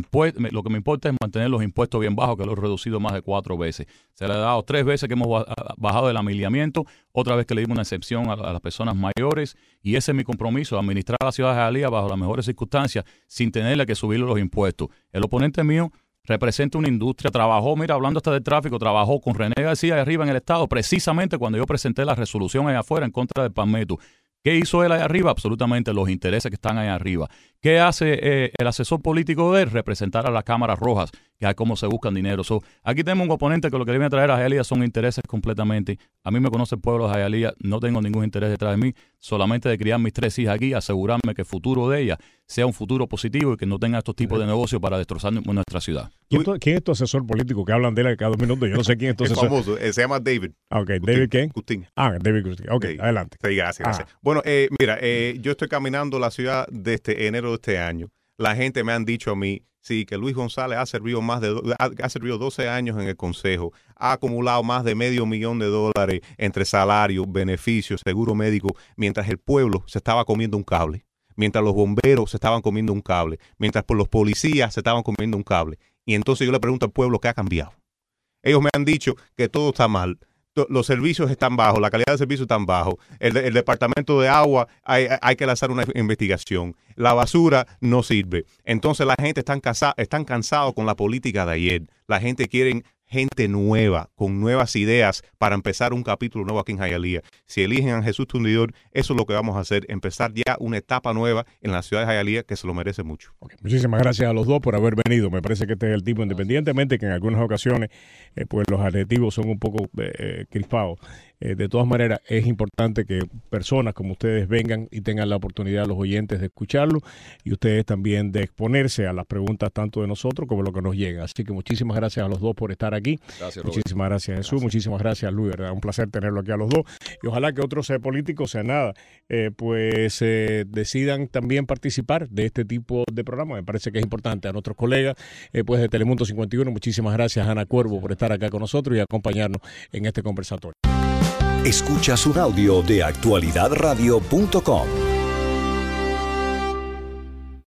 lo que me importa es mantener los impuestos bien bajos, que lo he reducido más de cuatro veces. Se le ha dado tres veces que hemos bajado el amiliamiento, otra vez que le dimos una excepción a, las personas mayores, y ese es mi compromiso, administrar la ciudad de Jalía bajo las mejores circunstancias, sin tenerle que subirle los impuestos. El oponente mío representa una industria, trabajó, mira, hablando hasta del tráfico, trabajó con René García arriba en el Estado, precisamente cuando yo presenté la resolución allá afuera en contra del PAMETU. ¿Qué hizo él allá arriba? Absolutamente los intereses que están allá arriba. ¿Qué hace eh, el asesor político de él? Representar a las cámaras rojas, que es cómo se buscan dinero. aquí tenemos un oponente que lo que viene a traer a Jalía son intereses completamente. A mí me conoce el pueblo de Jalía, no tengo ningún interés detrás de mí, solamente de criar mis tres hijas aquí, asegurarme que el futuro de ellas sea un futuro positivo y que no tenga estos tipos de negocios para destrozar nuestra ciudad. ¿Quién, es tu asesor político que hablan de él cada dos minutos? Yo no sé quién es tu asesor. famoso, eh, se llama David. Ah, ok, ¿David qué? Gustín. Ah, David Gustín. Ok, adelante. Sí, gracias, gracias. Ah. Bueno, eh, mira, eh, yo estoy caminando la ciudad desde enero de este año. La gente me han dicho a mí, sí, que Luis González ha servido más de ha, servido 12 años en el Consejo, ha acumulado más de medio millón de dólares entre salarios, beneficios, seguro médico, mientras el pueblo se estaba comiendo un cable mientras los bomberos se estaban comiendo un cable, mientras por los policías se estaban comiendo un cable. Y entonces yo le pregunto al pueblo qué ha cambiado. Ellos me han dicho que todo está mal, los servicios están bajos, la calidad de servicio está bajo, el, departamento de agua hay, hay, que lanzar una investigación, la basura no sirve. Entonces la gente está cansada, con la política de ayer. La gente quiere gente nueva, con nuevas ideas para empezar un capítulo nuevo aquí en Hialeah. Si eligen a Jesús Tundidor, eso es lo que vamos a hacer, empezar ya una etapa nueva en la ciudad de Hialeah que se lo merece mucho. Muchísimas gracias a los dos por haber venido. Me parece que este es el tipo, independientemente que en algunas ocasiones eh, pues los adjetivos son un poco eh, eh, crispados. Eh, de todas maneras, es importante que personas como ustedes vengan y tengan la oportunidad, los oyentes, de escucharlo y ustedes también de exponerse a las preguntas tanto de nosotros como lo que nos llega. Así que muchísimas gracias a los dos por estar aquí. muchísimas gracias, Jesús. Muchísimas gracias, Luis. ¿verdad? Un placer tenerlo aquí a los dos. Y ojalá que otros eh, políticos, sea nada, eh, pues decidan también participar de este tipo de programa. Me parece que es importante. A nuestros colegas pues de Telemundo 51, muchísimas gracias, Ana Cuervo, por estar acá con nosotros y acompañarnos en este conversatorio. Escuchas un audio de actualidadradio.com.